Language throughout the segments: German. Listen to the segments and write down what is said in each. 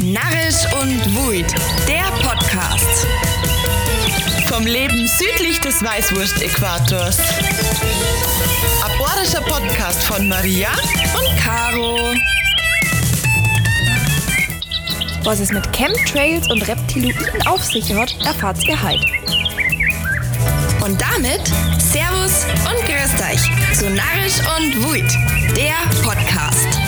Narrisch und Wuid, der Podcast. Vom Leben südlich des Weißwurst-Äquators. Aborischer Podcast von Maria und Caro. Was es mit Chemtrails und Reptiloiden auf sich hat, erfahrt's ihr heute. Und damit Servus und Grüßt euch zu Narrisch und Wuid, der Podcast.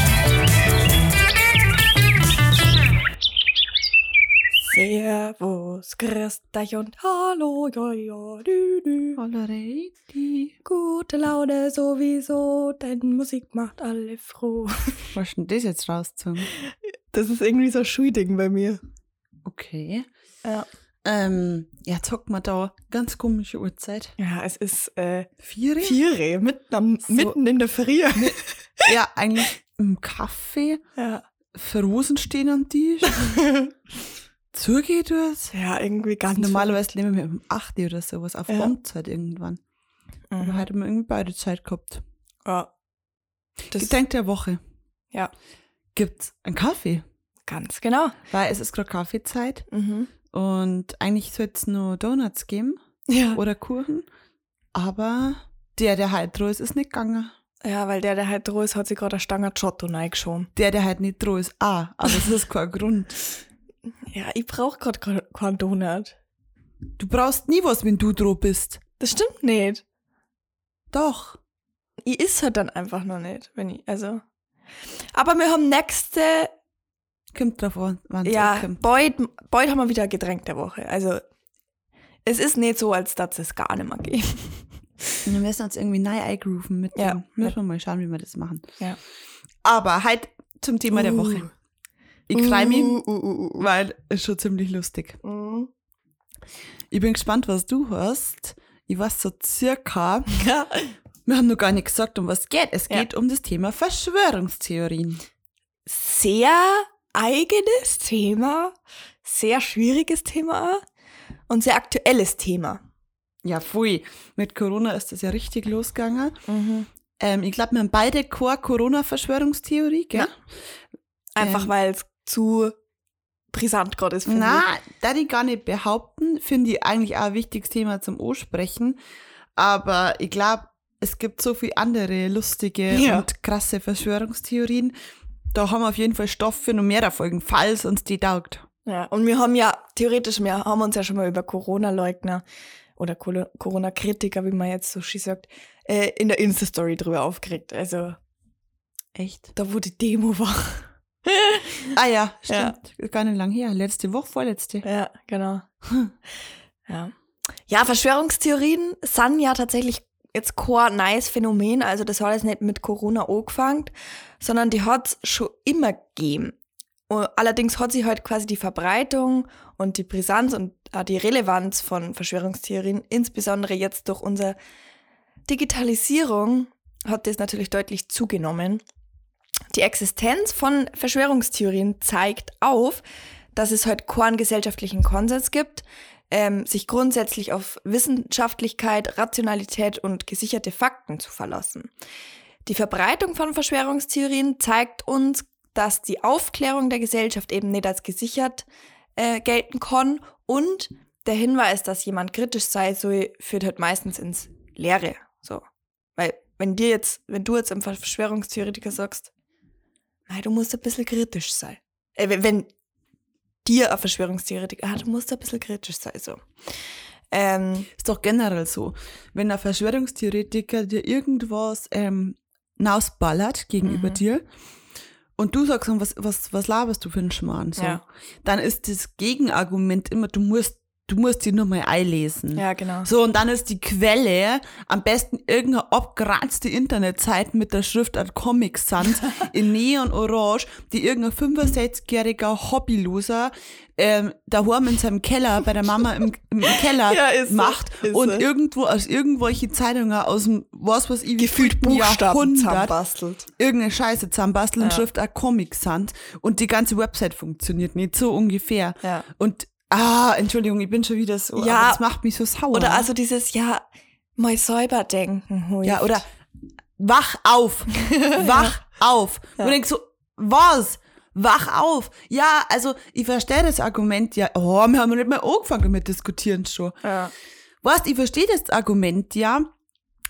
Servus, grüßt euch und hallo, ja, ja, dü, dü. Alrighty. Gute Laune sowieso, denn Musik macht alle froh. Was ist denn das jetzt rausgezogen? Das ist irgendwie so ein Schulding bei mir. Okay. Ja. Ähm, ja, zockt mal da ganz komische Uhrzeit. Ja, es ist äh, Vier? Viere, mitten, am, So. mitten in der Früh. Ja, eigentlich im Kaffee. Ja. Rosen stehen am Tisch. Zugeht was. ja, irgendwie ganz Normalerweise leben wir um 8 Uhr oder sowas auf Ja. Raumzeit irgendwann. Aber Mhm. heute haben wir irgendwie beide Zeit gehabt. Ja. Das, Gedenk der Woche. ja, Gibt's einen Kaffee? ganz genau. Weil es ist gerade Kaffeezeit Mhm. und eigentlich soll es nur Donuts geben. Ja. oder Kuchen. Aber der, der halt droh ist, ist nicht gegangen. ja, weil der, der halt droh ist, hat sich gerade eine Stange Giotto reingeschoben. Der, der halt nicht droh ist, ah, aber das ist kein Grund. Ja, ich brauche gerade keinen Donut. Du brauchst nie was, wenn du droh bist. Das stimmt nicht. Doch. Ich is halt dann einfach noch nicht, wenn ich, also. Aber wir haben nächste, Kommt drauf an, wann ja, kommt. bald, bald haben wir wieder Getränk der Woche. Also, es ist nicht so, als dass es gar nicht mehr geht. Und wir müssen uns irgendwie neu eingrooven mit Ja. dem. Müssen wir mal schauen, wie wir das machen. Ja. Aber halt zum Thema der Uh. Woche. Ich freu mich, Uh, uh, uh, uh. weil es schon ziemlich lustig. Mhm. Ich bin gespannt, was du hast. Ich weiß so circa, Ja. wir haben noch gar nicht gesagt, um was es geht. Es Ja. geht um das Thema Verschwörungstheorien. Sehr eigenes Thema, sehr schwieriges Thema und sehr aktuelles Thema. Ja, pfui. Mit Corona ist das ja richtig losgegangen. Mhm. Ähm, ich glaube, wir haben beide keine Corona-Verschwörungstheorie, gell? Einfach Ähm. weil es zu brisant gerade ist. Na, da ich gar nicht behaupten, finde ich eigentlich auch ein wichtiges Thema zum Ansprechen. Aber ich glaube, es gibt so viele andere lustige Ja. und krasse Verschwörungstheorien. Da haben wir auf jeden Fall Stoff für noch mehr Folgen, falls uns die taugt. Ja, und wir haben ja, theoretisch, wir haben uns ja schon mal über Corona-Leugner oder Corona-Kritiker, wie man jetzt so schön sagt, äh, in der Insta-Story drüber aufgeregt. Also, Echt? da wo die Demo war. Ah ja, Ja. stimmt. Gar nicht lang her. Letzte Woche, vorletzte. Ja, genau. ja. Ja, Verschwörungstheorien sind ja tatsächlich jetzt kein nice Phänomen. Also das hat jetzt nicht mit Corona angefangen, sondern die hat es schon immer gegeben. Allerdings hat sich halt quasi die Verbreitung und die Brisanz und auch die Relevanz von Verschwörungstheorien, insbesondere jetzt durch unsere Digitalisierung, hat das natürlich deutlich zugenommen. Die Existenz von Verschwörungstheorien zeigt auf, dass es heute keinen gesellschaftlichen Konsens gibt, ähm, sich grundsätzlich auf Wissenschaftlichkeit, Rationalität und gesicherte Fakten zu verlassen. Die Verbreitung von Verschwörungstheorien zeigt uns, dass die Aufklärung der Gesellschaft eben nicht als gesichert äh, gelten kann und der Hinweis, dass jemand kritisch sei, so führt halt meistens ins Leere. So. Weil, wenn dir jetzt, wenn du jetzt einem Verschwörungstheoretiker sagst, nein, du musst ein bisschen kritisch sein. Äh, wenn, wenn dir ein Verschwörungstheoretiker, ah, du musst ein bisschen kritisch sein, so. Ähm, Ist doch generell so. Wenn ein Verschwörungstheoretiker dir irgendwas ähm, nausballert gegenüber Mhm. dir und du sagst, was, was, was laberst du für einen Schmarrn? So, Ja. Dann ist das Gegenargument immer, du musst, du musst dir nur mal einlesen. ja, genau. So, und dann ist die Quelle am besten irgendeine abgeranzte Internetseite mit der Schriftart Comic Sans in Neon Orange, die irgendein 65-jähriger Hobbyloser ähm, daheim in seinem Keller bei der Mama im, im Keller Ja, so, macht ist und so. irgendwo aus irgendwelche Zeitungen aus dem, was weiß ich, Gefühlt Buchstaben zusammenbastelt. irgendeine Scheiße zusammenbasteln, Ja. Schriftart Comic Sans und die ganze Website funktioniert nicht, so ungefähr. Ja. Und, ah, Entschuldigung, ich bin schon wieder so, Ja. das macht mich so sauer. Oder also dieses, ja, mal säuber denken. Hui. Ja, oder wach auf, wach auf. Und ich so, was? Wach auf. Ja, also ich verstehe das Argument ja. Oh, wir haben nicht mal angefangen mit diskutieren schon. Ja. Weißt, ich verstehe das Argument ja,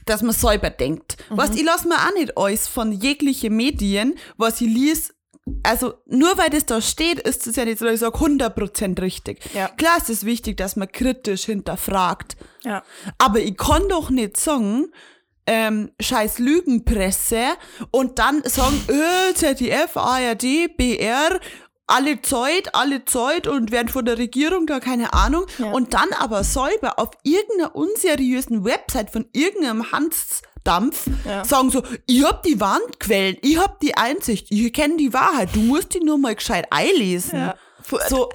dass man selber denkt. Mhm. Weißt, ich lasse mir auch nicht alles von jeglichen Medien, was ich lies. Also, nur weil das da steht, ist es ja nicht so, dass ich sage, 100% richtig. Ja. Klar ist es wichtig, dass man kritisch hinterfragt. Ja. Aber ich kann doch nicht sagen, ähm, scheiß Lügenpresse und dann sagen, äh, ZDF, ARD, BR, alle Zeit, alle Zeit und werden von der Regierung da keine Ahnung. Ja. Und dann aber selber auf irgendeiner unseriösen Website von irgendeinem Hansdampf Ja. sagen so, ich hab die Wandquellen, ich hab die Einsicht, ich kenne die Wahrheit, du musst die nur mal gescheit einlesen. Ja. So,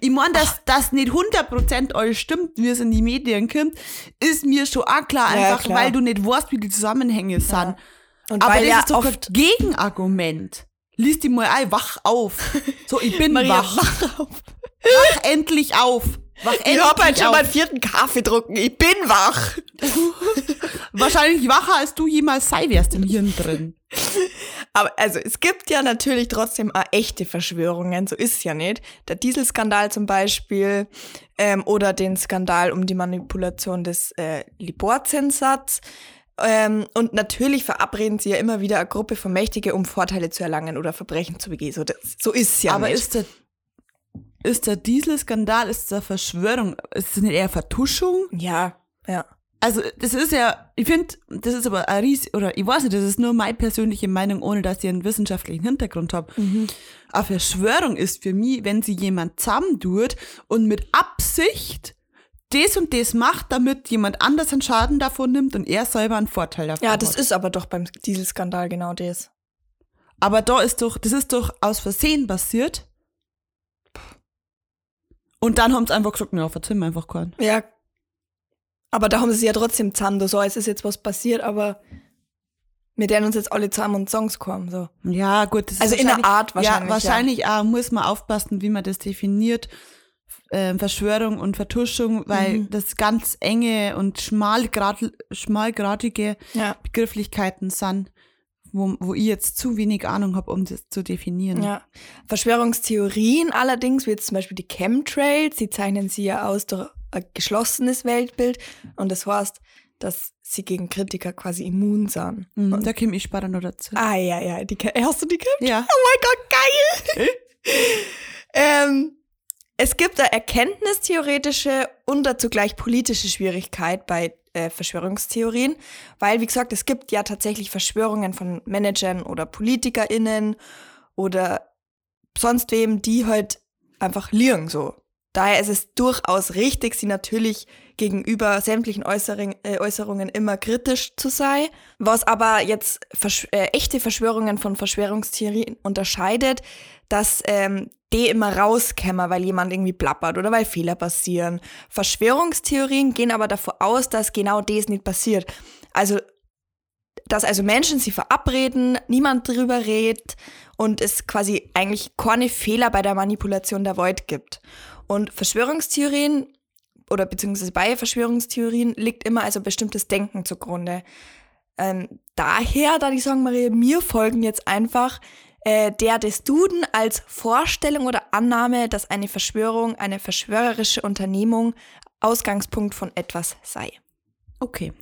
ich meine, dass das nicht 100% alles stimmt, wie es in die Medien kommt, ist mir schon auch klar, Ja, einfach klar. weil du nicht weißt, wie die Zusammenhänge sind. Und Aber das ja ist doch oft ein Gegenargument. Lies die mal ein, wach auf. So, ich bin Maria, wach. Wach endlich auf. Wach Ich hab halt schon auf. meinen vierten Kaffee drucken. Ich bin wach. Wahrscheinlich wacher, als du jemals sei wärst im Hirn drin. Aber also es gibt ja natürlich trotzdem auch echte Verschwörungen, so ist ja nicht. Der Dieselskandal zum Beispiel ähm, oder den Skandal um die Manipulation des äh, Libor-Zinssatz. Ähm, und natürlich verabreden sie ja immer wieder eine Gruppe von Mächtige, um Vorteile zu erlangen oder Verbrechen zu begehen. So, das, so ist ja Aber nicht. ist der, ist der Dieselskandal, ist der Verschwörung, ist das nicht eher Vertuschung? ja, ja. Also, das ist ja, ich finde, das ist aber ein Ries, oder ich weiß nicht, das ist nur meine persönliche Meinung, ohne dass ich einen wissenschaftlichen Hintergrund habe. Eine Verschwörung ist für mich, wenn sie jemand zusammentut und mit Absicht das und das macht, damit jemand anders einen Schaden davon nimmt und er selber einen Vorteil davon Ja, das hat. ist aber doch beim Dieselskandal genau das. Aber da ist doch, das ist doch aus Versehen passiert. Und dann haben sie einfach gesagt, ja, verziehen wir einfach keinen. Ja. Aber da haben sie ja trotzdem zusammen, so es ist jetzt was passiert, aber wir werden uns jetzt alle zusammen und Songs kommen. So. Ja, gut. Das ist Also in der Art wahrscheinlich, Ja, wahrscheinlich auch muss man aufpassen, wie man das definiert. Ähm, Verschwörung und Vertuschung, weil Mhm. das ganz enge und schmalgrad, schmalgradige Ja. Begrifflichkeiten sind, wo, wo ich jetzt zu wenig Ahnung habe, um das zu definieren. Ja. Verschwörungstheorien allerdings, wie jetzt zum Beispiel die Chemtrails, die zeichnen sie ja aus durch ein geschlossenes Weltbild und das heißt, dass sie gegen Kritiker quasi immun sind. Mhm, da komme ich später noch dazu. Ah, ja, ja. Die, hast du die Chemtrails? Ja. Oh mein Gott, geil! ähm, es gibt eine erkenntnistheoretische und dazu gleich politische Schwierigkeit bei äh, Verschwörungstheorien, weil, wie gesagt, es gibt ja tatsächlich Verschwörungen von Managern oder PolitikerInnen oder sonst wem, die halt einfach liegen so. Daher ist es durchaus richtig, sie natürlich gegenüber sämtlichen Äußering, äh, Äußerungen immer kritisch zu sein. Was aber jetzt Versch äh, echte Verschwörungen von Verschwörungstheorien unterscheidet, dass ähm, die immer rauskämmer, weil jemand irgendwie plappert oder weil Fehler passieren. Verschwörungstheorien gehen aber davon aus, dass genau das nicht passiert. Also dass also Menschen sie verabreden, niemand drüber redet und es quasi eigentlich keine Fehler bei der Manipulation der Void gibt. Und Verschwörungstheorien oder beziehungsweise bei Verschwörungstheorien liegt immer also bestimmtes Denken zugrunde. Ähm, daher, da die sagen, Maria, mir folgen jetzt einfach äh, der des Duden als Vorstellung oder Annahme, dass eine Verschwörung eine verschwörerische Unternehmung Ausgangspunkt von etwas sei. Okay.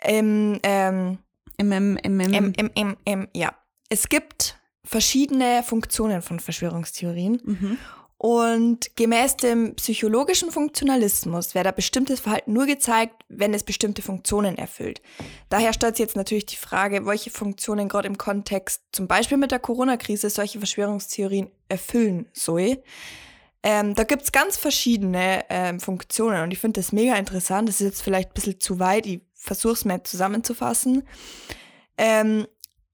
Ähm, ähm, MM, MM, M, M, M, M, ja. Es gibt verschiedene Funktionen von Verschwörungstheorien. Mhm. Und gemäß dem psychologischen Funktionalismus wird ein bestimmtes Verhalten nur gezeigt, wenn es bestimmte Funktionen erfüllt. Daher stellt sich jetzt natürlich die Frage, welche Funktionen gerade im Kontext, zum Beispiel mit der Corona-Krise, solche Verschwörungstheorien erfüllen soll. Ähm, da gibt's ganz verschiedene ähm, Funktionen und ich finde das mega interessant. Das ist jetzt vielleicht ein bisschen zu weit, ich versuche es mal zusammenzufassen. Ähm,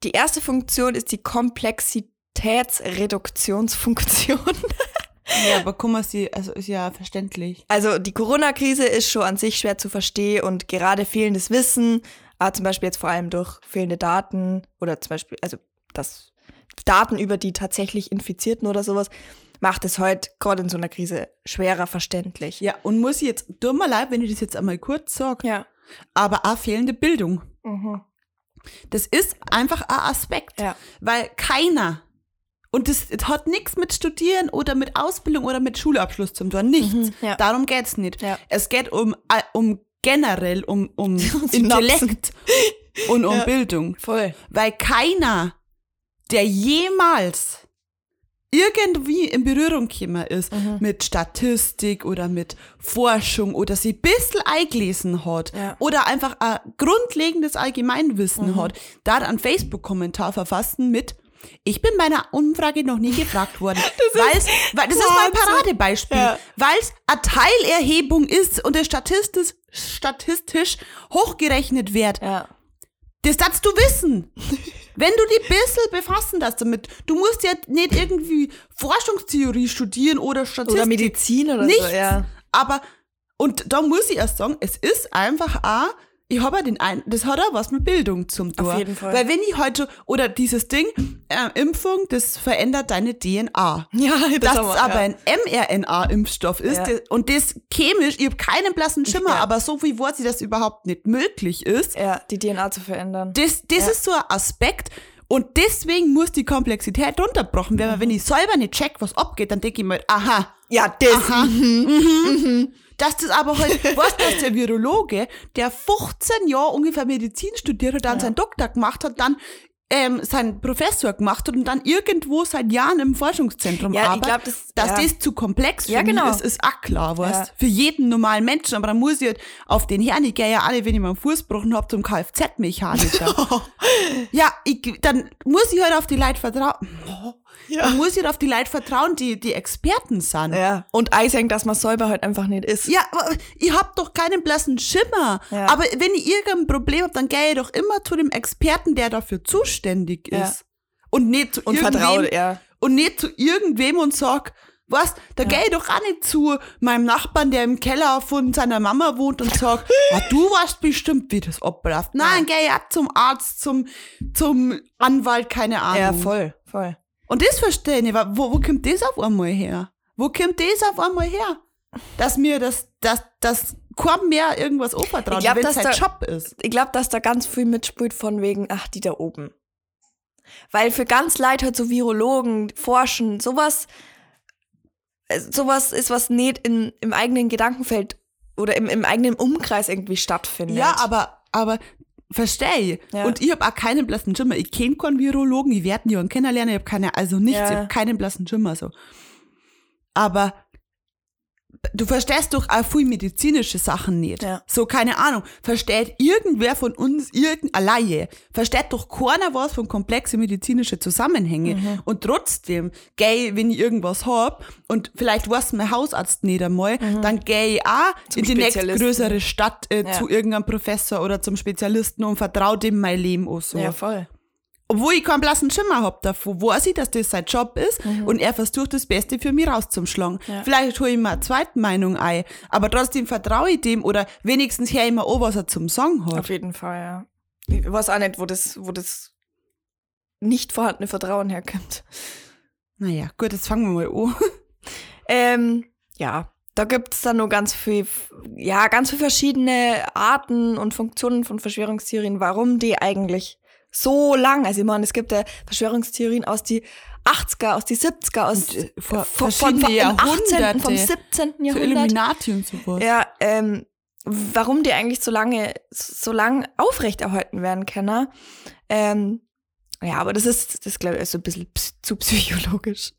die erste Funktion ist die Komplexitätsreduktionsfunktion. Ja, aber guck mal, sie, also ist ja verständlich. Also die Corona-Krise ist schon an sich schwer zu verstehen und gerade fehlendes Wissen, ah, zum Beispiel jetzt vor allem durch fehlende Daten oder zum Beispiel, also das Daten über die tatsächlich Infizierten oder sowas, macht es heute gerade in so einer Krise schwerer verständlich. Ja, und muss ich jetzt, tut mir leid, wenn ich das jetzt einmal kurz sage, Ja. aber auch fehlende Bildung. Mhm. Das ist einfach ein Aspekt, Ja. weil keiner Und das, das hat nichts mit Studieren oder mit Ausbildung oder mit Schulabschluss zu tun. Nichts. Mhm, ja. Darum geht's nicht. Ja. Es geht um, äh, um generell um, um. Intellekt und um Ja. Bildung. Voll. Weil keiner, der jemals irgendwie in Berührung gekommen ist Mhm. mit Statistik oder mit Forschung oder sie ein bisschen eingelesen hat Ja. Mhm. oder einfach ein grundlegendes Allgemeinwissen hat, da einen Facebook-Kommentar verfassen mit ich bin bei einer Umfrage noch nie gefragt worden. weil's, weil, das ist mein. Paradebeispiel. Ja. Weil es eine Teilerhebung ist und es statistisch, statistisch hochgerechnet wird. Ja. Das darfst du wissen. Wenn du dich ein bisschen befassen darfst damit. Du musst ja nicht irgendwie Forschungstheorie studieren oder Statistik. Oder Medizin oder Nichts. so, ja. Aber, und da muss ich erst sagen, es ist einfach auch, ich habe den ein, das hat auch was mit Bildung zum tun. Auf jeden Fall. Weil wenn ich heute, oder dieses Ding, äh, Impfung, das verändert deine DNA. Ja, das es wir, aber ja. ein mRNA-Impfstoff ist Ja. das, und das chemisch, ich habe keinen blassen Schimmer, Ja. aber so wie weiß ich, dass überhaupt nicht möglich ist, Ja, die DNA zu verändern. das, das ist so ein Aspekt. Und deswegen muss die Komplexität runterbrochen werden. Weil wenn ich selber nicht check, was abgeht, dann denke ich mir, aha, Ja, das. aha, mhm. Dass das aber halt, weißt du, dass der Virologe, der 15 Jahre ungefähr Medizin studiert hat, dann seinen Doktor gemacht hat, dann ähm, seinen Professor gemacht hat und dann irgendwo seit Jahren im Forschungszentrum Ja, ich arbeitet, glaub, das- dass ja. das zu komplex für Ja, genau. ist, ist auch klar, weißt Ja. Für jeden normalen Menschen, aber dann muss ich halt auf den Herrn, ich gehe ja alle, wenn ich mal einen Fuß gebrochen habe, zum Kfz-Mechaniker. ja, ich, dann muss ich halt auf die Leute vertrauen. Dann muss ich halt auf die Leute vertrauen, die, die Experten sind. Ja. Und Eiseng, dass man selber halt einfach nicht ist. Ja, ich hab doch keinen blassen Schimmer. Ja. Aber wenn ich irgendein Problem hab, dann gehe ich doch immer zu dem Experten, der dafür zuständig Ja. ist. Und nicht zu Und vertraut, ja. Und nicht zu irgendwem und sag, was, da gehe ich doch auch nicht zu meinem Nachbarn, der im Keller von seiner Mama wohnt und sag, ah, du weißt bestimmt, wie das abläuft. Nein, gehe ich auch zum Arzt, zum, zum Anwalt, keine Ahnung. Ja, voll, voll. Und das verstehe ich nicht. Wo, wo kommt das auf einmal her? Wo kommt das auf einmal her? Dass mir das, dass, dass kaum mehr irgendwas anvertraut, wenn es da- Job ist. Ich glaube, dass da ganz viel mitspielt von wegen, ach, die da oben. Weil für ganz Leid halt so Virologen, Forschen, sowas, äh, sowas ist, was nicht in, im eigenen Gedankenfeld oder im, im eigenen Umkreis irgendwie stattfindet. Ja, aber, aber verstehe. Ja. Und ich habe auch keinen blassen Schimmer. Ich kenne keinen Virologen, ich werde ihn kennenlernen, ich habe keine, also nichts, Ja. ich habe keinen blassen Schimmer so. Aber du verstehst doch auch viel medizinische Sachen nicht. Ja. So, keine Ahnung. Versteht irgendwer von uns irgendein Laie? Versteht doch keiner was von komplexe medizinische Zusammenhänge. Mhm. Und trotzdem, geh, wenn ich irgendwas hab und vielleicht weiß mein Hausarzt nicht einmal, dann geh ich auch Mhm. Zum in die nächstgrößere Stadt äh, Ja. zu irgendeinem Professor oder zum Spezialisten und vertraue dem mein Leben auch so. ja, voll. Obwohl ich keinen blassen Schimmer hab davon, weiß ich, dass das sein Job ist und er versucht das Beste für mich rauszuschlagen. Mhm. Ja. Vielleicht hole ich mir eine zweite Meinung ein, aber trotzdem vertraue ich dem oder wenigstens höre ich mir an, was er zum Song hat. Auf jeden Fall, ja. Ich weiß auch nicht, wo das, wo das nicht vorhandene Vertrauen herkommt. Naja, gut, jetzt fangen wir mal an. Ähm, ja, da gibt's dann nur ganz viel, ja, ganz viele verschiedene Arten und Funktionen von Verschwörungstheorien, warum die eigentlich so lang, also ich meine, es gibt ja Verschwörungstheorien aus die 80er, aus die 70er, aus Und, äh, vor von, verschiedene vom 18., Jahrhunderte. vom 17. So Jahrhundert. Illuminati und sowas. Ja, ähm, warum die eigentlich so lange, so lang aufrechterhalten werden können. Ähm, ja, aber das ist, das glaube ich, ist so ein bisschen zu psychologisch.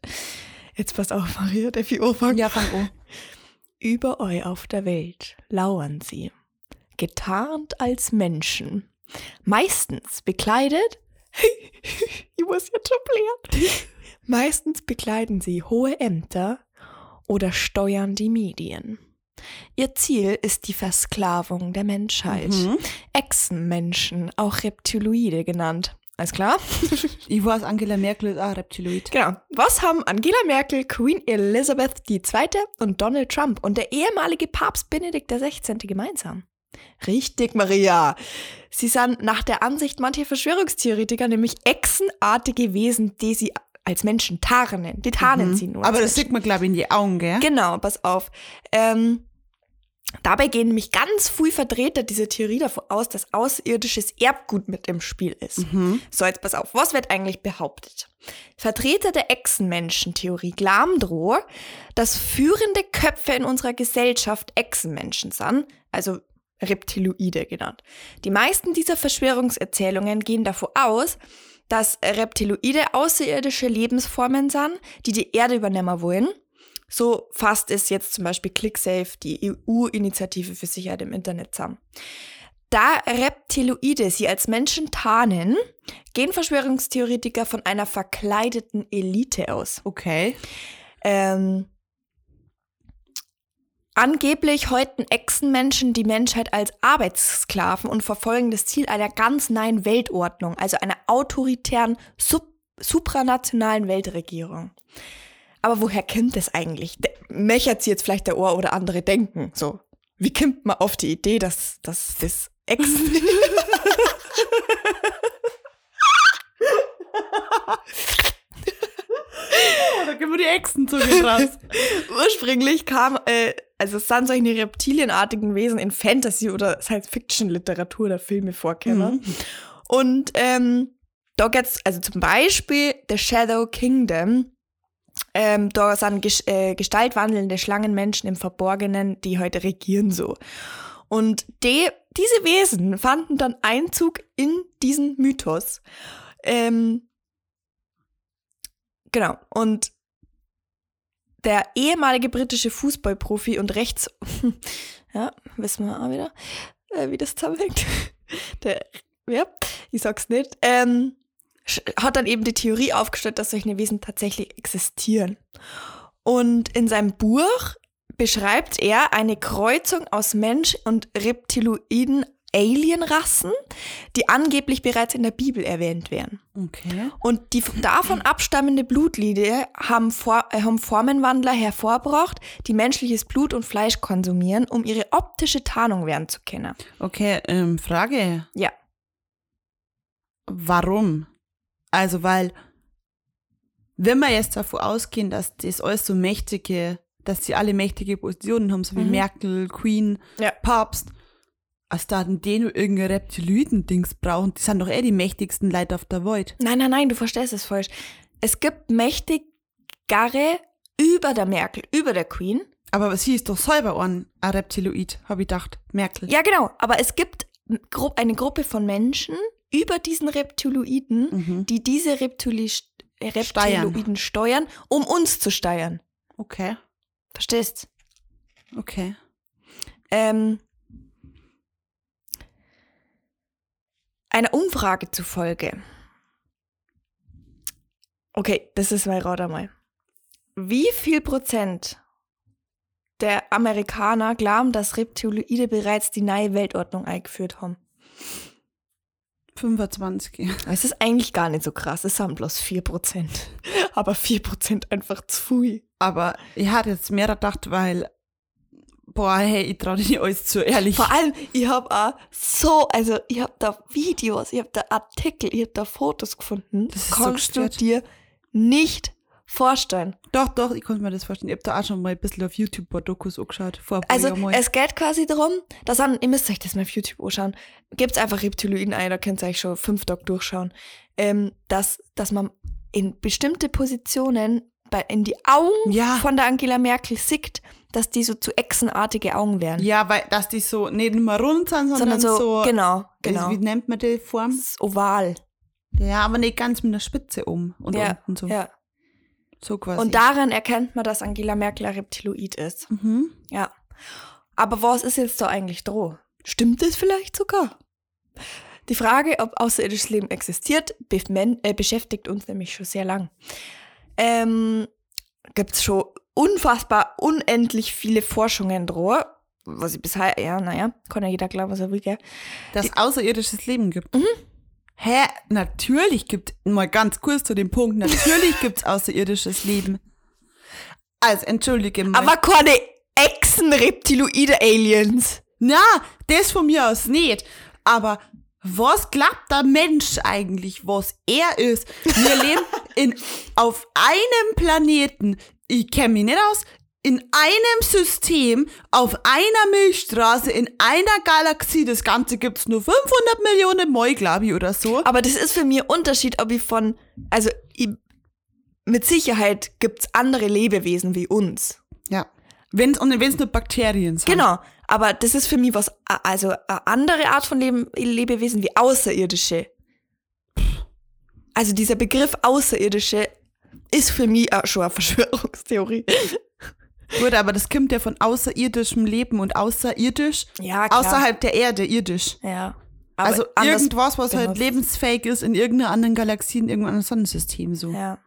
Jetzt passt auf, Maria, der viel Ohrfang. Ja, fang an. Über euch auf der Welt lauern sie, getarnt als Menschen, meistens bekleidet, ich muss jetzt schon blären, meistens bekleiden sie hohe Ämter oder steuern die Medien. Ihr Ziel ist die Versklavung der Menschheit. Mhm. Echsenmenschen, auch Reptiloide genannt. Alles klar? Ich weiß, Angela Merkel ist auch Reptiloid. Genau. Was haben Angela Merkel, Queen Elizabeth II. und Donald Trump und der ehemalige Papst Benedikt XVI. gemeinsam? Richtig, Maria. Sie sind nach der Ansicht mancher Verschwörungstheoretiker nämlich echsenartige Wesen, die sie als Menschen tarnen. Die tarnen sie nur. Mhm. Aber das sieht man, glaube ich, in die Augen, gell? Genau, pass auf. Ähm, Dabei gehen nämlich ganz viele Vertreter dieser Theorie davon aus, dass außerirdisches Erbgut mit im Spiel ist. So, jetzt pass auf, was wird eigentlich behauptet? Vertreter der Echsenmenschen-Theorie glauben droh, dass führende Köpfe in unserer Gesellschaft Echsenmenschen sind, also Reptiloide genannt. Die meisten dieser Verschwörungserzählungen gehen davon aus, dass Reptiloide außerirdische Lebensformen sind, die die Erde übernehmen wollen. So fasst es jetzt zum Beispiel ClickSafe, die EU-Initiative für Sicherheit im Internet zusammen. Da Reptiloide sie als Menschen tarnen, gehen Verschwörungstheoretiker von einer verkleideten Elite aus. Okay. Ähm, angeblich häuten Echsenmenschen die Menschheit als Arbeitssklaven und verfolgen das Ziel einer ganz neuen Weltordnung, also einer autoritären, sub supranationalen Weltregierung. Aber woher kommt das eigentlich? Möchert sie jetzt vielleicht der Ohr oder andere denken? So, wie kommt man auf die Idee, dass, dass das Echsen... Da gehen wir die Echsenzunge raus. Ursprünglich kam, äh, also es sind solche reptilienartigen Wesen in Fantasy- oder Science-Fiction-Literatur oder Filme vorkommen. Und ähm, da geht's, also zum Beispiel The Shadow Kingdom, ähm, da sind ges äh, gestaltwandelnde Schlangenmenschen im Verborgenen, die heute regieren so. Und die, diese Wesen fanden dann Einzug in diesen Mythos. Ähm, genau. Und der ehemalige britische Fußballprofi und Rechts... ja, wissen wir auch wieder, äh, wie das zusammenhängt. Der, ja, ich sag's nicht. Ähm, hat dann eben die Theorie aufgestellt, dass solche Wesen tatsächlich existieren. Und in seinem Buch beschreibt er eine Kreuzung aus Mensch und reptiloiden Alienrassen, die angeblich bereits in der Bibel erwähnt werden. Okay. Und die davon abstammende Blutlinie haben, Vor äh, haben Formenwandler hervorgebracht, die menschliches Blut und Fleisch konsumieren, um ihre optische Tarnung werden zu können. Okay, ähm, Frage. Ja. Warum? Also, weil, wenn wir jetzt davon ausgehen, dass das alles so mächtige, dass sie alle mächtige Positionen haben, so wie Mhm. Merkel, Queen, Ja. Papst, als da die nur irgendein Reptiloiden-Dings brauchen, die sind doch eh die mächtigsten Leute auf der Welt. Nein, nein, nein, du verstehst es falsch. Es gibt mächtigere über der Merkel, über der Queen. Aber sie ist doch selber ein, ein Reptiloid, habe ich gedacht. Merkel. Ja, genau. Aber es gibt eine Gruppe von Menschen über diesen Reptiloiden, Mhm. die diese Reptili Reptiloiden steuern, um uns zu steuern. Okay, Verstehst? okay. Ähm, einer Umfrage zufolge. Okay, das ist mein Rat einmal. Wie viel Prozent der Amerikaner glauben, dass Reptiloide bereits die neue Weltordnung eingeführt haben? 25. Es ist eigentlich gar nicht so krass, es sind bloß 4 Prozent. Aber 4 Prozent einfach zu viel. Aber ich hatte jetzt mehr gedacht, weil, boah, hey, ich traue dir nicht alles zu ehrlich. Vor allem, ich habe auch so, also ich habe da Videos, ich habe da Artikel, ich habe da Fotos gefunden. Das ist so Kannst du gestört. dir nicht vorstellen. Doch, doch, ich konnte mir das vorstellen. Ich habe da auch schon mal ein bisschen auf YouTube paar Dokus angeschaut. Vor ein paar Also es geht quasi darum, dass an, ihr müsst euch das mal auf YouTube anschauen, gibt's einfach Reptiloiden ein, da könnt ihr euch schon fünf Tag durchschauen, ähm, dass, dass man in bestimmte Positionen in die Augen Ja. von der Angela Merkel sieht, dass die so zu echsenartige Augen werden. ja, weil, dass die so nicht immer rund sind, sondern, Sondern so, so, genau, genau. Wie nennt man die Form? Oval. Ja, aber nicht ganz mit der Spitze um und ja, unten so. ja. So quasi. Und daran erkennt man, dass Angela Merkel ein Reptiloid ist. Mhm. Ja. Aber was ist jetzt da eigentlich droh? Stimmt das vielleicht sogar? Die Frage, ob außerirdisches Leben existiert, äh, beschäftigt uns nämlich schon sehr lang. Ähm, Gibt es schon unfassbar unendlich viele Forschungen droh. Was ich bisher, ja, naja, kann ja jeder glauben, was er will, gell? Dass es außerirdisches Leben gibt. Mhm. Hä? Natürlich gibt, mal ganz kurz zu dem Punkt, natürlich gibt's außerirdisches Leben. Also, entschuldige mal. Aber keine Echsen-Reptiloide-Aliens. Na, das von mir aus nicht. Aber was glaubt der Mensch eigentlich, was er ist? Wir leben in, auf einem Planeten. Ich kenne mich nicht aus. in einem System, auf einer Milchstraße, in einer Galaxie, das Ganze gibt's nur 500 Millionen Mal, glaube ich, oder so. Aber das ist für mich ein Unterschied, ob ich von, also ich, mit Sicherheit gibt's andere Lebewesen wie uns. Ja. Wenn's, und wenn's nur Bakterien sind. Genau. Aber das ist für mich was, also eine andere Art von Leben, Lebewesen wie Außerirdische. Also dieser Begriff Außerirdische ist für mich auch schon eine Verschwörungstheorie. Gut, aber das kommt ja von außerirdischem Leben und außerirdisch, Ja, klar. außerhalb der Erde, irdisch. Ja. Aber also irgendwas, was halt lebensfähig ist in irgendeiner anderen Galaxie, in irgendeinem Sonnensystem so. Ja.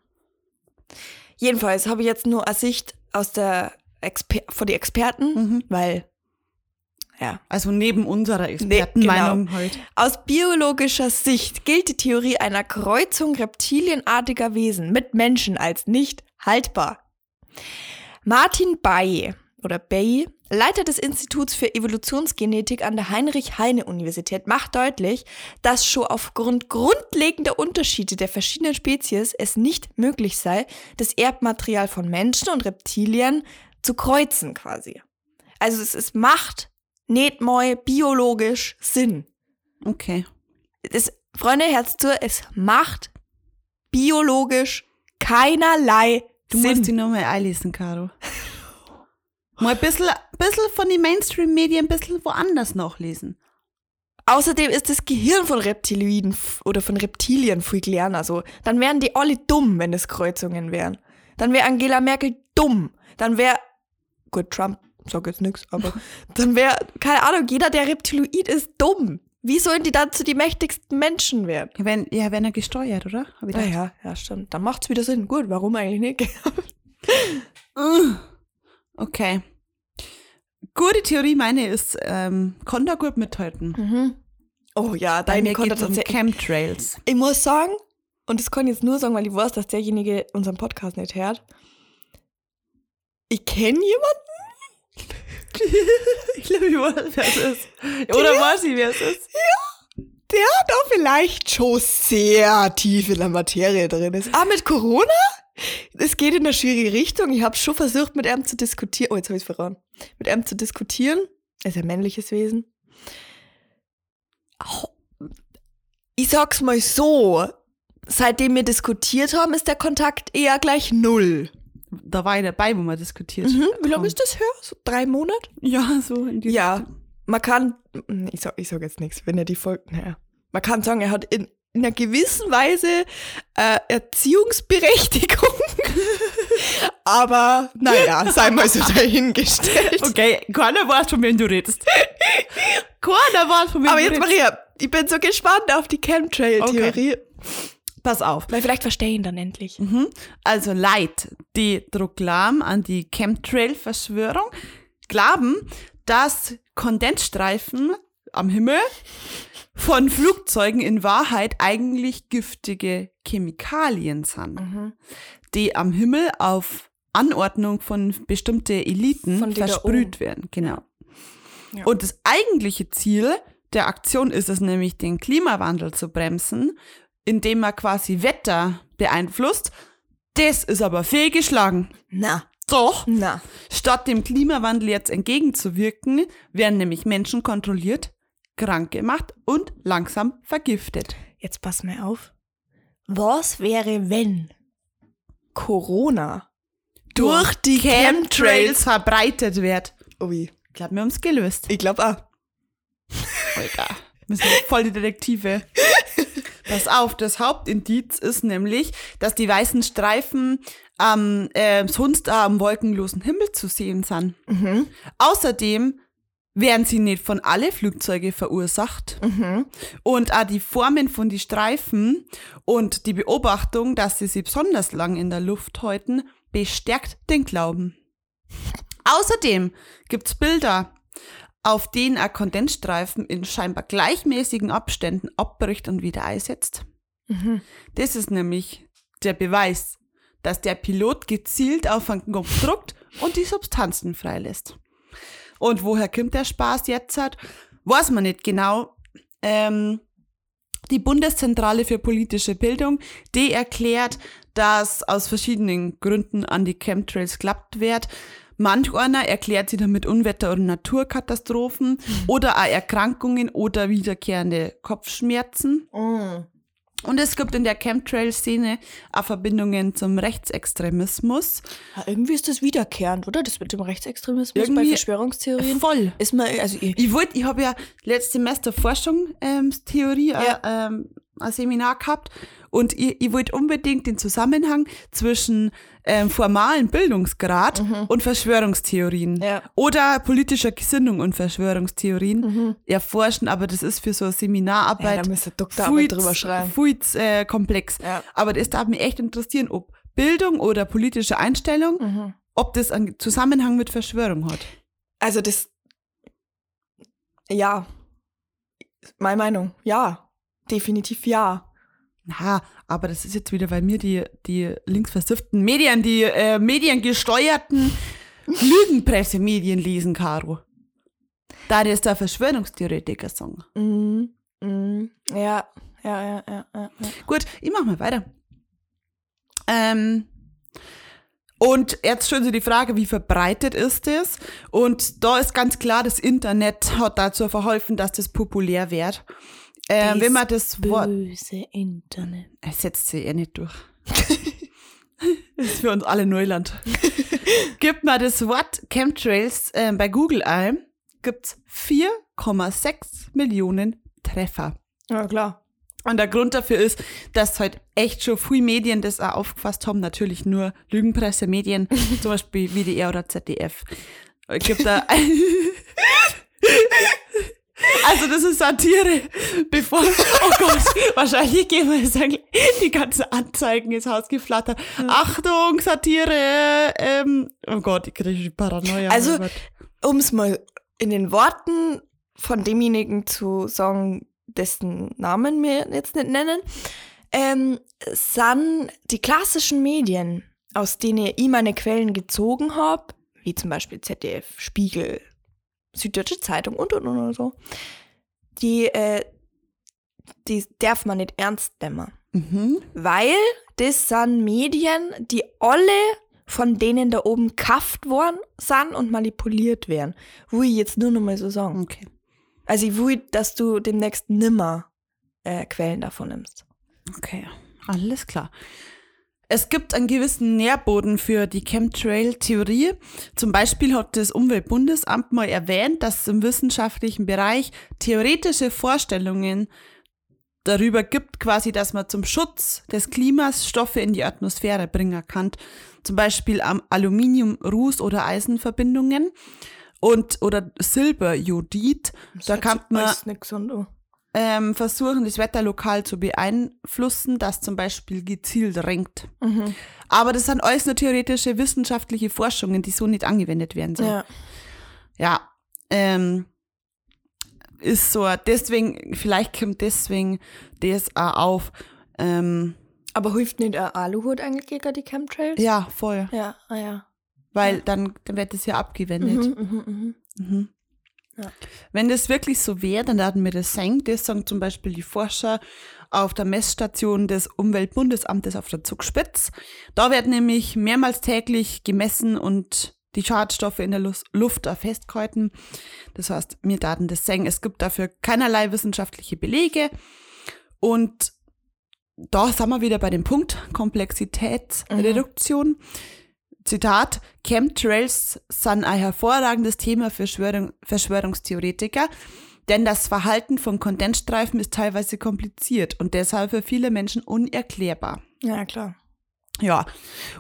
Jedenfalls habe ich jetzt nur eine Sicht aus der Exper von den Experten, Mhm. weil ja. Also neben unserer Expertenmeinung halt. Aus biologischer Sicht gilt die Theorie einer Kreuzung reptilienartiger Wesen mit Menschen als nicht haltbar. Martin Bay oder Bay, Leiter des Instituts für Evolutionsgenetik an der Heinrich-Heine-Universität, macht deutlich, dass schon aufgrund grundlegender Unterschiede der verschiedenen Spezies es nicht möglich sei, das Erbmaterial von Menschen und Reptilien zu kreuzen quasi. Also es, es macht nicht mal biologisch Sinn Okay. das, Freunde, Herz zu, es macht biologisch keinerlei Du musst Sinn. die nochmal einlesen, Caro. Mal ein bisschen, bisschen von den Mainstream-Medien ein bisschen woanders nachlesen. Außerdem ist das Gehirn von Reptiloiden oder von Reptilien viel kleiner. So. Dann wären die alle dumm, wenn es Kreuzungen wären. Dann wäre Angela Merkel dumm. Dann wäre, gut, Trump, sag jetzt nix, aber dann wäre, keine Ahnung, jeder, der Reptiloid ist, dumm. Wie sollen die dann zu die mächtigsten Menschen werden? Ja, wenn, ja, wenn er gesteuert, oder? Ja, ja, ja, stimmt. Dann macht's wieder Sinn. Gut, warum eigentlich nicht? Okay. Gute Theorie, meine ist, ähm, kann da gut mithalten. Oh ja, deine konnte um. Chemtrails. Ich muss sagen, und das kann ich jetzt nur sagen, weil ich weiß, dass derjenige unseren Podcast nicht hört. Ich kenne jemanden, Ich glaube, ich weiß, wer es ist. Oder weiß ich, wer es ist? der da vielleicht schon sehr tief in der Materie drin ist. Ah, mit Corona? Es geht in eine schwierige Richtung. Ich habe schon versucht, mit ihm zu diskutieren. Oh, jetzt habe ich es verraten. Mit ihm zu diskutieren. Er ist ein männliches Wesen. Au. Ich sag's mal so. Seitdem wir diskutiert haben, ist der Kontakt eher gleich null. Da war ich dabei, wo wir diskutiert Mhm. Wie lange ist das her? So drei Monate? Ja, so in die Ja, man kann, ich sag, ich sag jetzt nichts, wenn er die Folge, naja, man kann sagen, er hat in, in einer gewissen Weise äh, Erziehungsberechtigung, aber naja, sei mal so dahingestellt. Okay, keiner weiß, von wem du redest. keiner weiß, von wem Aber du jetzt, redest. Maria, ich bin so gespannt auf die Chemtrail-Theorie, Pass auf. weil vielleicht verstehe ich ihn dann endlich. Mhm. Also Leid, die Drucklam an die Chemtrail-Verschwörung, glauben, dass Kondensstreifen am Himmel von Flugzeugen in Wahrheit eigentlich giftige Chemikalien sind, Mhm. die am Himmel auf Anordnung von bestimmten Eliten Von versprüht werden. Genau. Ja. Und das eigentliche Ziel der Aktion ist es nämlich, den Klimawandel zu bremsen, indem man quasi Wetter beeinflusst. Das ist aber fehlgeschlagen. Na, Doch. na. Statt dem Klimawandel jetzt entgegenzuwirken, werden nämlich Menschen kontrolliert, krank gemacht und langsam vergiftet. Jetzt pass mal auf. Was wäre, wenn Corona durch die Chemtrails... verbreitet wird. Ui, Ich glaube, wir haben es gelöst. ich glaube auch. Alter. Wir sind voll die Detektive. Pass auf, das Hauptindiz ist nämlich, dass die weißen Streifen am, äh, sonst auch am wolkenlosen Himmel zu sehen sind. Mhm. Außerdem werden sie nicht von alle Flugzeuge verursacht. Und auch die Formen von die Streifen und die Beobachtung, dass sie sich besonders lang in der Luft halten, bestärkt den Glauben. Außerdem gibt's Bilder, auf denen ein Kondensstreifen in scheinbar gleichmäßigen Abständen abbricht und wieder einsetzt. Das ist nämlich der Beweis, dass der Pilot gezielt auf einen Knopf drückt und die Substanzen freilässt. Und woher kommt der Spaß jetzt? Hat? Weiß man nicht genau. Ähm, die Bundeszentrale für politische Bildung, die erklärt, dass aus verschiedenen Gründen an die Chemtrails klappt wird. Manch einer erklärt sie damit Unwetter und Naturkatastrophen oder auch Erkrankungen oder wiederkehrende Kopfschmerzen. Mm. Und es gibt in der Chemtrail-Szene auch Verbindungen zum Rechtsextremismus. Ja, irgendwie ist das wiederkehrend, oder? Das mit dem Rechtsextremismus bei Irgendwie Verschwörungstheorien. Voll. Ist man, also ich, Ich ich habe ja letztes Semester Forschung, ähm, Theorie, Ja. äh, ähm, ein Seminar gehabt und ich, ich wollte unbedingt den Zusammenhang zwischen ähm, formalen Bildungsgrad und Verschwörungstheorien Mhm. Ja. oder politischer Gesinnung und Verschwörungstheorien erforschen, aber das ist für so eine ja, Seminararbeit da müsste Doktorarbeit drüber schreiben. zu, äh, komplex. Ja. Aber das darf mich echt interessieren, ob Bildung oder politische Einstellung, Mhm. ob das einen Zusammenhang mit Verschwörung hat. Also das, ja, meine Meinung, ja, definitiv ja. Na, aber das ist jetzt wieder, weil mir die, die linksversifften Medien, die äh, mediengesteuerten Lügenpressemedien lesen, Caro. Da ist der Verschwörungstheoretiker sagen. Mhm. Mhm. Ja, ja, ja, ja, ja. ja. Gut, ich mach mal weiter. Ähm, und jetzt stellen Sie die Frage, wie verbreitet ist es? Und da ist ganz klar, das Internet hat dazu verholfen, dass das populär wird. Ähm, Das wenn man das Wort Böse Internet. Es setzt sich eh nicht durch. das ist für uns alle Neuland. Gibt man das Wort Chemtrails ähm, bei Google ein, gibt's 4,6 Millionen Treffer. Ja, klar. Und der Grund dafür ist, dass halt echt schon viele Medien das auch aufgefasst haben, natürlich nur Lügenpressemedien, zum Beispiel WDR oder ZDF. Es gibt da Also das ist Satire. Bevor, oh Gott, wahrscheinlich gehen wir jetzt eigentlich die ganzen Anzeigen ins Haus geflattert. Achtung, Satire. Ähm, oh Gott, ich kriege Paranoia. Also-. Um es mal in den Worten von demjenigen zu sagen, dessen Namen wir jetzt nicht nennen, ähm, sind die klassischen Medien, aus denen ich meine Quellen gezogen habe, wie zum Beispiel ZDF, Spiegel, Süddeutsche Zeitung und und und und so, die, äh, die darf man nicht ernst nehmen. Mhm. Weil das sind Medien, die alle von denen da oben kafft worden sind und manipuliert werden. Will ich jetzt nur noch mal so sagen. Okay. Also ich will, dass du demnächst nimmer äh, Quellen davon nimmst. Okay, alles klar. Es gibt einen gewissen Nährboden für die Chemtrail-Theorie. Zum Beispiel hat das Umweltbundesamt mal erwähnt, dass es im wissenschaftlichen Bereich theoretische Vorstellungen darüber gibt, quasi, dass man zum Schutz des Klimas Stoffe in die Atmosphäre bringen kann. Zum Beispiel am Aluminium, Ruß- oder Eisenverbindungen und oder Silberjodid. Da kann man nix und du. Ähm, versuchen, das Wetter lokal zu beeinflussen, das zum Beispiel gezielt regnet. Mhm. Aber das sind alles nur theoretische wissenschaftliche Forschungen, die so nicht angewendet werden sollen. Ja. Ja, ähm, ist so, deswegen, vielleicht kommt deswegen das auch auf. Ähm, Aber hilft nicht ein Aluhut eigentlich gegen die Chemtrails? ja, voll. Ja, ah ja. Weil dann, dann wird das ja abgewendet. Mhm, mhm, mhm. Mhm. Ja. Wenn das wirklich so wäre, dann würden wir das sehen. Das sagen zum Beispiel die Forscher auf der Messstation des Umweltbundesamtes auf der Zugspitz. Da wird nämlich mehrmals täglich gemessen und die Schadstoffe in der Luft auch festgehalten. Das heißt, wir daten das sehen. Es gibt dafür keinerlei wissenschaftliche Belege. Und da sind wir wieder bei dem Punkt Komplexitätsreduktion. Zitat, Chemtrails sind ein hervorragendes Thema für Schwörung, Verschwörungstheoretiker, denn das Verhalten von Kondensstreifen ist teilweise kompliziert und deshalb für viele Menschen unerklärbar. Ja, klar. Ja,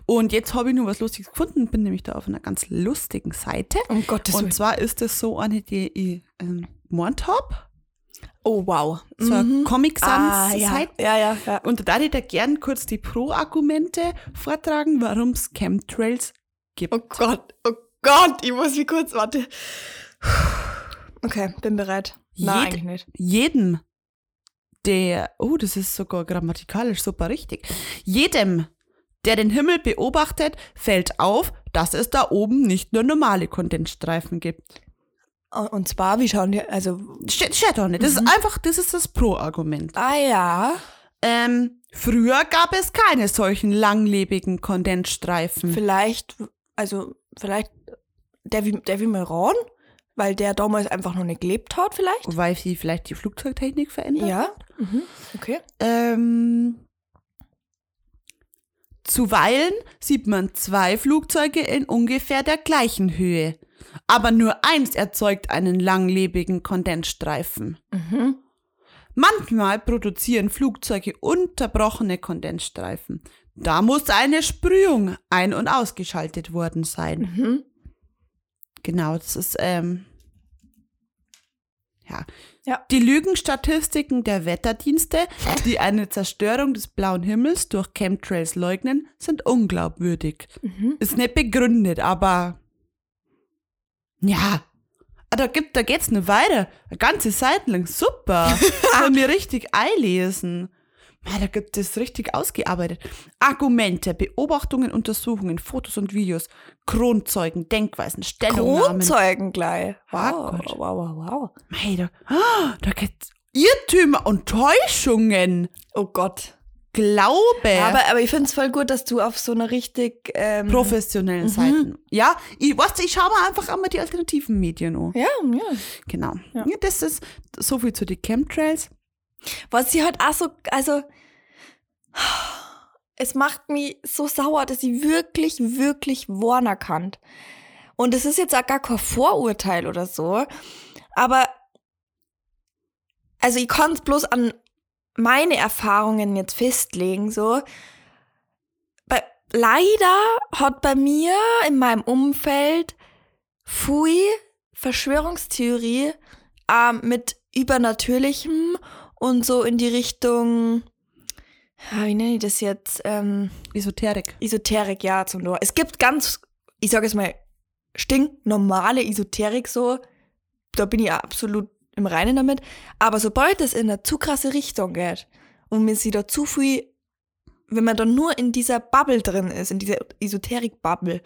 und jetzt habe ich nur was Lustiges gefunden, bin nämlich da auf einer ganz lustigen Seite. Um Gottes Und Willen. zwar ist es so eine, die ich ähm, gemeint habe, Oh, wow. so Mhm. Comic Ah, Sans ja. Seite. ja, ja, ja. Und da ich da gern kurz die Pro-Argumente vortragen, warum es Chemtrails gibt. Oh Gott, oh Gott, ich muss wie kurz, warte. Okay, bin bereit. Nein, Jed- eigentlich nicht. jedem, der, oh, das ist sogar grammatikalisch super richtig, jedem, der den Himmel beobachtet, fällt auf, dass es da oben nicht nur normale Kondensstreifen gibt. Und zwar, wie schauen die, also, Steht, steht doch nicht. Das ist einfach, das ist das Pro-Argument. ah ja, Ähm, früher gab es keine solchen langlebigen Kondensstreifen. vielleicht, also, vielleicht David, David Meron, weil der damals einfach noch nicht gelebt hat, vielleicht. Weil sie vielleicht die Flugzeugtechnik verändert Ja. hat. Mhm. Okay. Ähm, zuweilen sieht man zwei Flugzeuge in ungefähr der gleichen Höhe. Aber nur eins erzeugt einen langlebigen Kondensstreifen. Mhm. Manchmal produzieren Flugzeuge unterbrochene Kondensstreifen. Da muss eine Sprühung ein- und ausgeschaltet worden sein. Mhm. Genau, das ist, ähm, ja. Ja. Die Lügenstatistiken der Wetterdienste, die eine Zerstörung des blauen Himmels durch Chemtrails leugnen, sind unglaubwürdig. Mhm. Ist nicht begründet, aber ja. Ah, Da, gibt, da geht's noch weiter. Eine ganze Seite lang. Super. Kann mir richtig einlesen. Da gibt es richtig ausgearbeitet. Argumente, Beobachtungen, Untersuchungen, Fotos und Videos, Kronzeugen, Denkweisen, Stellungnahmen. Kronzeugen gleich. Ah, Wow, Gott. wow, wow, wow. Hey, da, da gibt's Irrtümer und Täuschungen. Oh Gott. Glaube. Aber, aber ich finde es voll gut, dass du auf so einer richtig. Ähm, professionellen Seiten. Ja, ich, weißt ich schaue mir einfach einmal die alternativen Medien an. ja, ja. Genau. Ja. Ja. das ist so viel zu den Chemtrails. Was sie halt auch so, also es macht mich so sauer, dass sie wirklich, wirklich Warner kannt. Und es ist jetzt auch gar kein Vorurteil oder so, aber also ich kann es bloß an meine Erfahrungen jetzt festlegen, so. Bei, leider hat bei mir in meinem Umfeld Fui Verschwörungstheorie ähm, mit Übernatürlichem und so in die Richtung, ja, wie nenne ich das jetzt? Ähm, Esoterik. Esoterik, ja, zum Nur. Es gibt ganz, ich sage jetzt mal, stinknormale Esoterik so. Da bin ich absolut im Reinen damit. Aber sobald es in eine zu krasse Richtung geht und mir sie da zu viel, wenn man da nur in dieser Bubble drin ist, in dieser Esoterik-Bubble,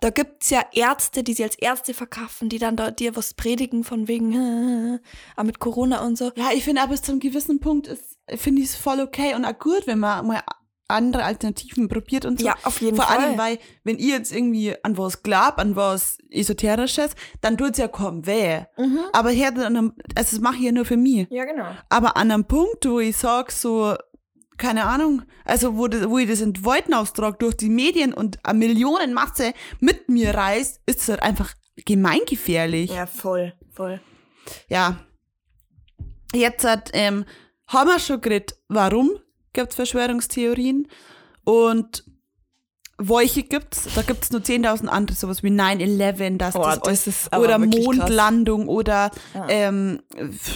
da gibt's ja Ärzte, die sie als Ärzte verkaufen, die dann da dir was predigen von wegen, äh, mit Corona und so. Ja, ich finde aber bis zu einem gewissen Punkt ist, finde ich es voll okay und auch gut, wenn man mal andere Alternativen probiert und so. Ja, auf jeden Vor Fall. allem, weil, wenn ihr jetzt irgendwie an was glaubt, an was Esoterisches, dann tut's ja kaum weh. Mhm. Aber her, also das mache ich ja nur für mich. Ja, genau. Aber an einem Punkt, wo ich sag so, keine Ahnung, also wo, das, wo ich das in Wolkenauftrag durch die Medien und eine Millionenmasse mit mir reißt, ist es halt einfach gemeingefährlich. Ja, voll, voll. Ja. Jetzt hat, ähm, haben wir schon geredet, warum gibt's Verschwörungstheorien und welche gibt's? Da gibt's nur 10.000 andere, sowas wie 9-11, dass Oh, das, das ist oder wirklich krass. Mondlandung oder Ja. ähm, pff,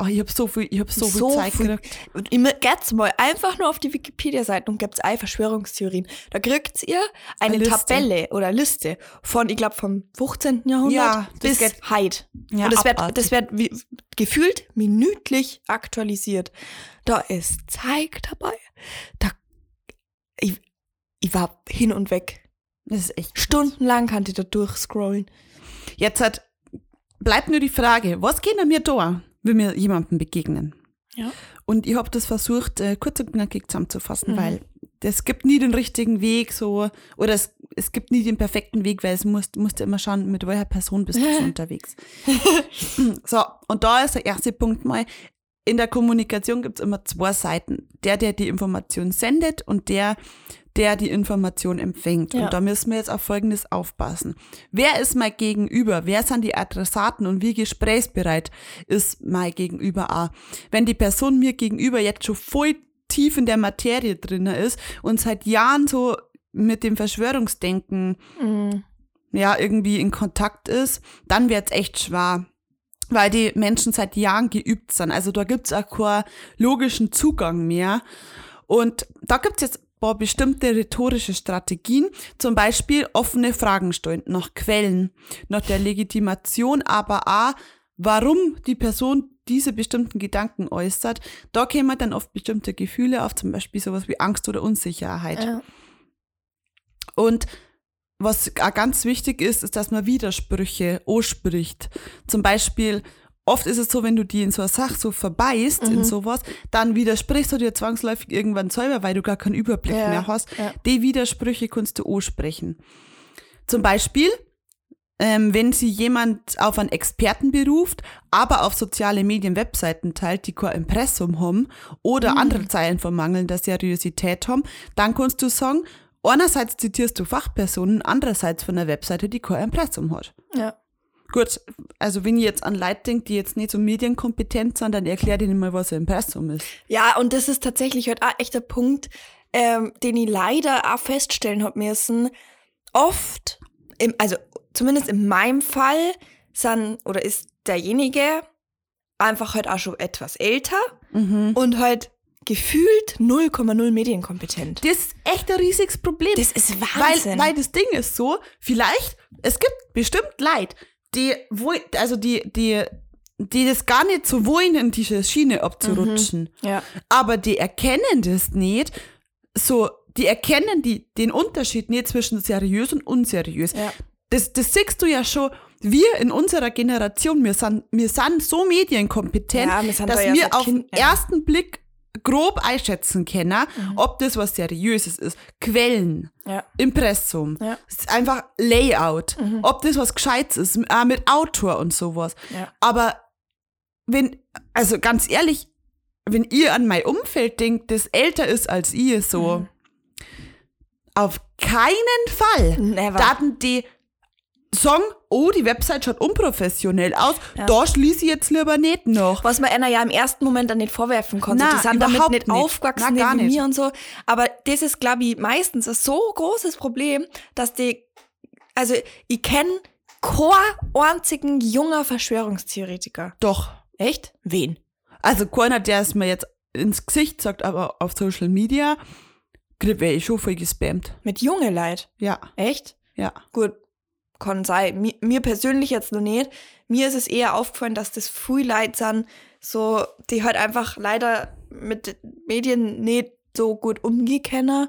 oh, ich hab so viel, ich hab so, viel So Zeit viel- gekriegt. Und immer geht's mal einfach nur auf die Wikipedia-Seite und gibt's ein Verschwörungstheorien. Da kriegt ihr eine, Eine. Tabelle oder Liste von, ich glaube, vom 15. Jahrhundert Ja, bis heute. Ja, und das wird, abartig. das wird wie, gefühlt minütlich aktualisiert. Da ist Zeig dabei. Da, ich, ich war hin und weg. Das ist echt. Stundenlang kann ich da durchscrollen. Jetzt hat, bleibt nur die Frage, was geht an mir da, wenn wir jemandem begegnen? Ja. Und ich habe das versucht, äh, kurz und knackig zusammenzufassen, Mhm. weil es gibt nie den richtigen Weg, so, oder es, es gibt nie den perfekten Weg, weil es musst, musst du immer schauen, mit welcher Person bist du so unterwegs. so, und da ist der erste Punkt mal, in der Kommunikation gibt es immer zwei Seiten. Der, der die Information sendet und der, der die Information empfängt. Ja. Und da müssen wir jetzt auf Folgendes aufpassen. Wer ist mein Gegenüber? Wer sind die Adressaten und wie gesprächsbereit ist mein Gegenüber auch? Wenn die Person mir gegenüber jetzt schon voll tief in der Materie drin ist und seit Jahren so mit dem Verschwörungsdenken Mhm. ja irgendwie in Kontakt ist, dann wird's echt schwer. Weil die Menschen seit Jahren geübt sind. Also da gibt's auch keinen logischen Zugang mehr. Und da gibt's jetzt paar bestimmte rhetorische Strategien. Zum Beispiel offene Fragen stellen nach Quellen, nach der Legitimation, aber auch, warum die Person diese bestimmten Gedanken äußert. Da kämen dann oft bestimmte Gefühle auf, zum Beispiel sowas wie Angst oder Unsicherheit. Ja. Und was ganz wichtig ist, ist, dass man Widersprüche anspricht. Zum Beispiel, oft ist es so, wenn du die in so eine Sache so verbeißt, Mhm. in sowas, dann widersprichst du dir zwangsläufig irgendwann selber, weil du gar keinen Überblick Ja, mehr hast. ja. Die Widersprüche kannst du ansprechen. Zum Beispiel, ähm, wenn sie jemand auf einen Experten beruft, aber auf soziale Medien Webseiten teilt, die kein Impressum haben oder Mhm. andere Zeilen von mangelnder Seriosität haben, dann kannst du sagen, einerseits zitierst du Fachpersonen, andererseits von der Webseite, die kein Impressum hat. Ja. Gut, also wenn ich jetzt an Leute denke, die jetzt nicht so medienkompetent sind, dann erklär denen mal, was ein Impressum ist. Ja, und das ist tatsächlich heute auch echt der Punkt, ähm, den ich leider auch feststellen hab müssen. Oft, im, also zumindest in meinem Fall, sind oder ist derjenige einfach halt auch schon etwas älter und halt gefühlt 0,0 medienkompetent. Das ist echt ein riesiges Problem. Das ist Weil, Wahnsinn. weil das Ding ist so, vielleicht, es gibt bestimmt Leute, die, wo, also die, die, die das gar nicht so wollen, in diese Schiene abzurutschen. ja. Aber die erkennen das nicht, so, die erkennen die, den Unterschied nicht zwischen seriös und unseriös. Ja. Das, das siehst du ja schon, wir in unserer Generation, wir sind, wir sind so medienkompetent, Ja, wir sind dass da wir auf den ersten Blick grob einschätzen können, ob das was Seriöses ist. Quellen, Ja. Impressum, Ja. einfach Layout, ob das was Gescheites ist, auch mit Autor und sowas. Ja. Aber wenn, also ganz ehrlich, wenn ihr an mein Umfeld denkt, das älter ist als ihr, so, Mhm. auf keinen Fall Never. daten die sagen, oh, die Website schaut unprofessionell aus, Ja. da schließe ich jetzt lieber nicht noch. Was man einer ja im ersten Moment dann nicht vorwerfen konnte. Na, die sind damit überhaupt nicht, nicht. aufgewachsen gar wie nicht. mir und so. Aber das ist, glaube ich, meistens ein so großes Problem, dass die, also ich kenne keinen einzigen junger Verschwörungstheoretiker. Doch. Echt? Wen? Also keiner, der es mir jetzt ins Gesicht sagt, aber auf Social Media, wäre ich schon voll gespammt. Mit junge Leid. Ja, Echt? ja. Gut, kann sein. Mir, mir persönlich jetzt noch nicht. Mir ist es eher aufgefallen, dass das viel Leute sind, so, die halt einfach leider mit Medien nicht so gut umgehen können.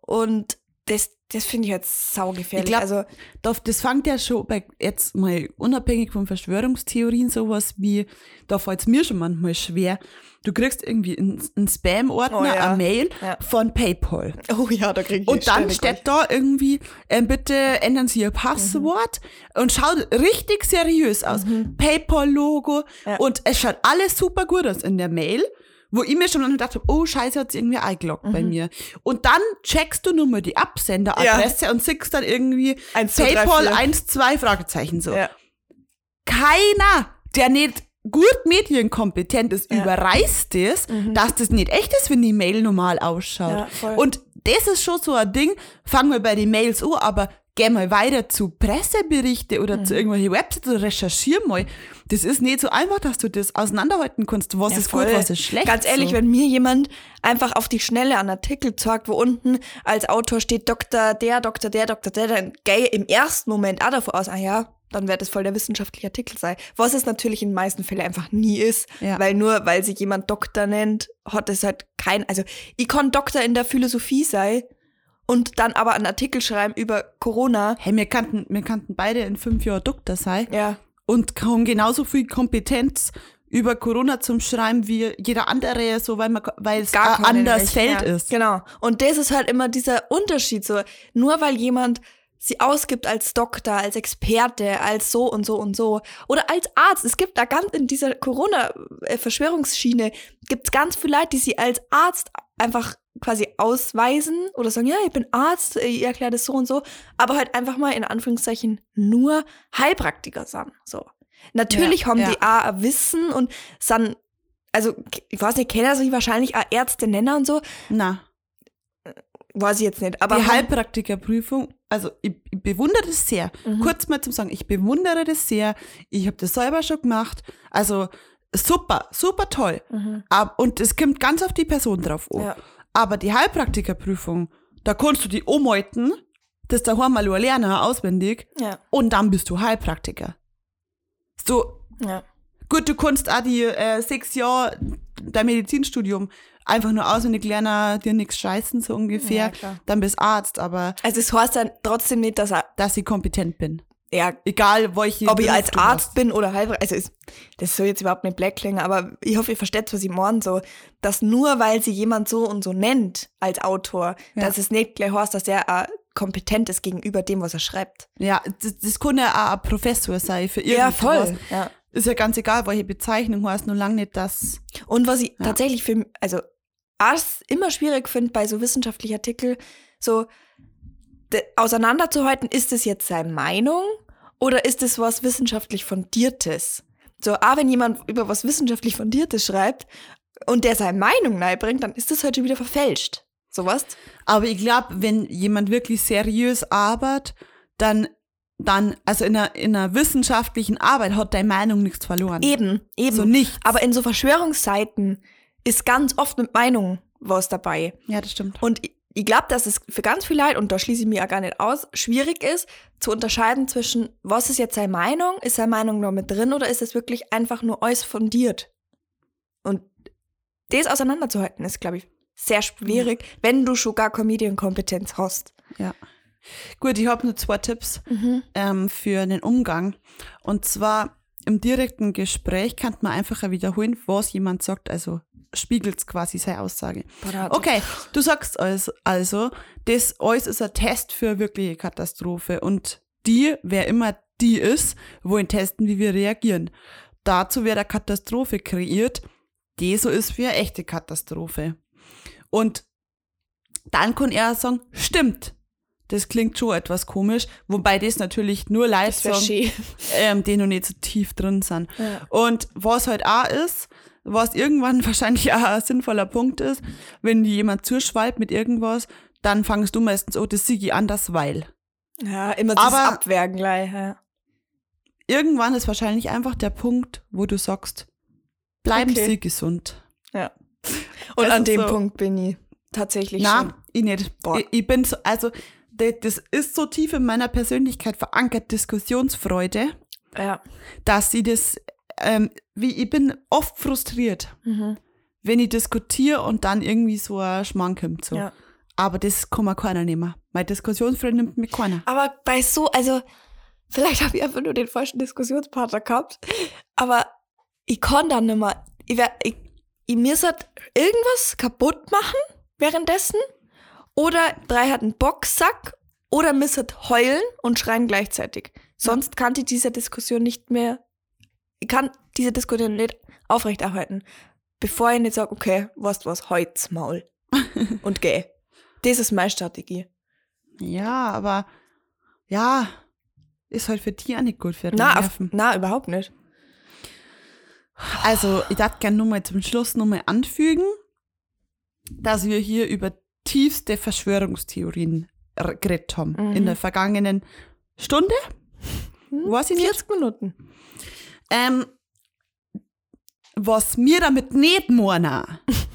Und das, das finde ich jetzt saugefährlich. Ich glaub, also, Das, das fängt ja schon bei, jetzt mal unabhängig von Verschwörungstheorien, sowas wie, da fällt es mir schon manchmal schwer. Du kriegst irgendwie einen, Spam-Ordner, Oh ja. eine Mail Ja. von PayPal. oh ja, da kriege ich Und dann steht da irgendwie, ähm, bitte ändern Sie Ihr Passwort und schaut richtig seriös aus. PayPal-Logo Ja. und es schaut alles super gut aus in der Mail, wo ich mir schon gedacht habe, oh scheiße, hat irgendwie eingeloggt bei mir. Und dann checkst du nur mal die Absenderadresse und siehst dann irgendwie Eins, zwei, drei, PayPal vier. 1, 2 Fragezeichen so. Ja. Keiner, der nicht gut medienkompetent ist, Ja. Mhm. überreißt es, dass das nicht echt ist, wenn die Mail normal ausschaut. Ja. Und das ist schon so ein Ding, fangen wir bei den Mails an, aber geh mal weiter zu Presseberichte oder Mhm. zu irgendwelchen Websites oder recherchier mal. Das ist nicht so einfach, dass du das auseinanderhalten kannst, was Ja, ist voll. gut, was ist schlecht. Ganz ehrlich, so. wenn mir jemand einfach auf die Schnelle einen Artikel zeigt, wo unten als Autor steht Doktor der, Doktor der, Doktor der, dann gehe im ersten Moment auch davon aus, ah ja, dann wird es voll der wissenschaftliche Artikel sein. Was es natürlich in den meisten Fällen einfach nie ist, Ja. weil nur weil sich jemand Doktor nennt, hat es halt kein, also ich kann Doktor in der Philosophie sein und dann aber einen Artikel schreiben über Corona. Hey, wir kannten, wir kannten beide in fünf Jahren Doktor sein Ja, und haben genauso viel Kompetenz über Corona zum Schreiben wie jeder andere, so weil man, weil es gar ein keine anderes. Feld ja, ist. Genau. Und das ist halt immer dieser Unterschied. So, nur weil jemand sie ausgibt als Doktor, als Experte, als so und so und so oder als Arzt. Es gibt da ganz in dieser Corona-Verschwörungsschiene gibt es ganz viele Leute, die sie als Arzt einfach quasi ausweisen oder sagen, ja, ich bin Arzt, ich erkläre das so und so, aber halt einfach mal in Anführungszeichen nur Heilpraktiker sind. So. Natürlich Ja, haben ja. die auch ein Wissen und sind, also ich weiß nicht, kennen sie wahrscheinlich auch Ärzte nennen und so, Na, weiß ich jetzt nicht. Aber die Heilpraktikerprüfung, also ich, ich bewundere das sehr. Mhm. Kurz mal zum Sagen, ich bewundere das sehr. Ich habe das selber schon gemacht. Also super, super toll. Ab, und es kommt ganz auf die Person drauf an. Mhm. Ja. Aber die Heilpraktikerprüfung, da kannst du die umhalten, das daheim mal lernen, auswendig, Ja, und dann bist du Heilpraktiker. So, ja. Gut, du kannst auch die äh, sechs Jahre dein Medizinstudium einfach nur auswendig lernen, dir nichts scheißen, so ungefähr. Ja, dann bist Arzt, aber Also es heißt dann trotzdem nicht, dass er, dass ich kompetent bin. Ja, Egal, welche. ob ich als Arzt hast. bin oder Heilpraktiker, also ist, das soll jetzt überhaupt nicht black klingen, aber ich hoffe, ihr versteht, was ich meine, so, dass nur weil sie jemand so und so nennt als Autor, Ja. dass es nicht gleich heißt, dass er ein kompetent ist gegenüber dem, was er schreibt. Ja, das, das kann ja auch ein Professor sein für Ja, irgendwas. voll. Ja. Ist ja ganz egal, welche Bezeichnung heißt, nur lange nicht das. Und was ich Ja. tatsächlich für, also was immer schwierig finde bei so wissenschaftlichen Artikeln, so auseinanderzuhalten, ist es jetzt seine Meinung oder ist es was wissenschaftlich Fundiertes? So, auch wenn jemand über was wissenschaftlich Fundiertes schreibt und der seine Meinung bringt, dann ist das halt schon wieder verfälscht. Sowas? Aber ich glaube, wenn jemand wirklich seriös arbeitet, dann, dann, also in einer, in einer wissenschaftlichen Arbeit hat deine Meinung nichts verloren. Eben, eben. So nichts. Aber in so Verschwörungsseiten ist ganz oft mit Meinung was dabei. Ja, das stimmt. Und ich, glaube, dass es für ganz viele Leute, und da schließe ich mich ja gar nicht aus, schwierig ist, zu unterscheiden zwischen, was ist jetzt seine Meinung, ist seine Meinung noch mit drin oder ist es wirklich einfach nur alles fundiert? Und das auseinanderzuhalten ist, glaube ich, sehr schwierig, wenn du schon gar Comedian-Kompetenz hast. Ja. Gut, ich habe nur zwei Tipps ähm, für den Umgang. Und zwar im direkten Gespräch kann man einfacher wiederholen, was jemand sagt. Also spiegelt quasi seine Aussage. Okay, du sagst also, das alles ist ein Test für eine wirkliche Katastrophe. Und die, wer immer die ist, wollen testen, wie wir reagieren. Dazu wird eine Katastrophe kreiert, die so ist wie eine echte Katastrophe. Und dann kann er sagen, stimmt. Das klingt schon etwas komisch, wobei das natürlich nur schön. ähm, die noch nicht so tief drin sind. Ja. Und was halt auch ist, was irgendwann wahrscheinlich auch ein sinnvoller Punkt ist, wenn dir jemand zuschweibt mit irgendwas, dann fangst du meistens, oh, das ich anders, weil. Ja, immer das Aber- Abwergen gleich. Ja. Irgendwann ist wahrscheinlich einfach der Punkt, wo du sagst, bleiben Okay. Sie gesund. ja. Und Es an dem so- Punkt bin ich tatsächlich schon. Na, ich nicht. Boah. Ich, ich bin so, also, das, ist so tief in meiner Persönlichkeit verankert, Diskussionsfreude, Ja. dass ich das, ähm, wie, ich bin oft frustriert, Mhm. wenn ich diskutiere und dann irgendwie so ein Schmarrn kommt. So. ja. Aber das kann mir keiner nehmen. Meine Diskussionsfreude nimmt mir keiner. Aber bei so, also, vielleicht habe ich einfach nur den falschen Diskussionspartner gehabt, aber ich kann dann nicht mehr, ich, wär, ich, ich mir halt irgendwas kaputt machen währenddessen oder drei hat einen Boxsack oder müssert heulen und schreien gleichzeitig. Sonst kann ich diese Diskussion nicht mehr, ich kann diese Diskussion nicht aufrechterhalten, bevor ich nicht sage, okay, weißt du was, heut's Maul und geh. Das ist meine Strategie. Ja, aber ja, ist halt für die auch nicht gut für die auf, Nerven. na, überhaupt nicht. Also, ich darf gerne nochmal zum Schluss nochmal anfügen, dass wir hier über tiefste Verschwörungstheorien geredet haben Mhm. in der vergangenen Stunde. Weiß ich nicht. 40 Minuten. Ähm, was mir damit nicht meinen,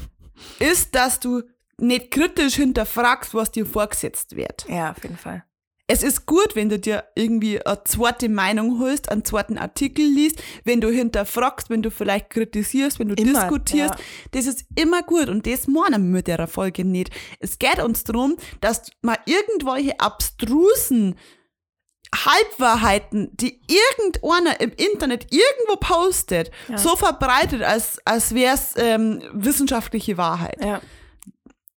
ist, dass du nicht kritisch hinterfragst, was dir vorgesetzt wird. Ja, auf jeden Fall. Es ist gut, wenn du dir irgendwie eine zweite Meinung holst, einen zweiten Artikel liest, wenn du hinterfragst, wenn du vielleicht kritisierst, wenn du Immer, diskutierst. ja. Das ist immer gut und das meinen wir mit der Folge nicht. Es geht uns darum, dass man irgendwelche abstrusen Halbwahrheiten, die irgendeiner im Internet irgendwo postet, Ja. so verbreitet, als, als wäre es ähm, wissenschaftliche Wahrheit. Ja.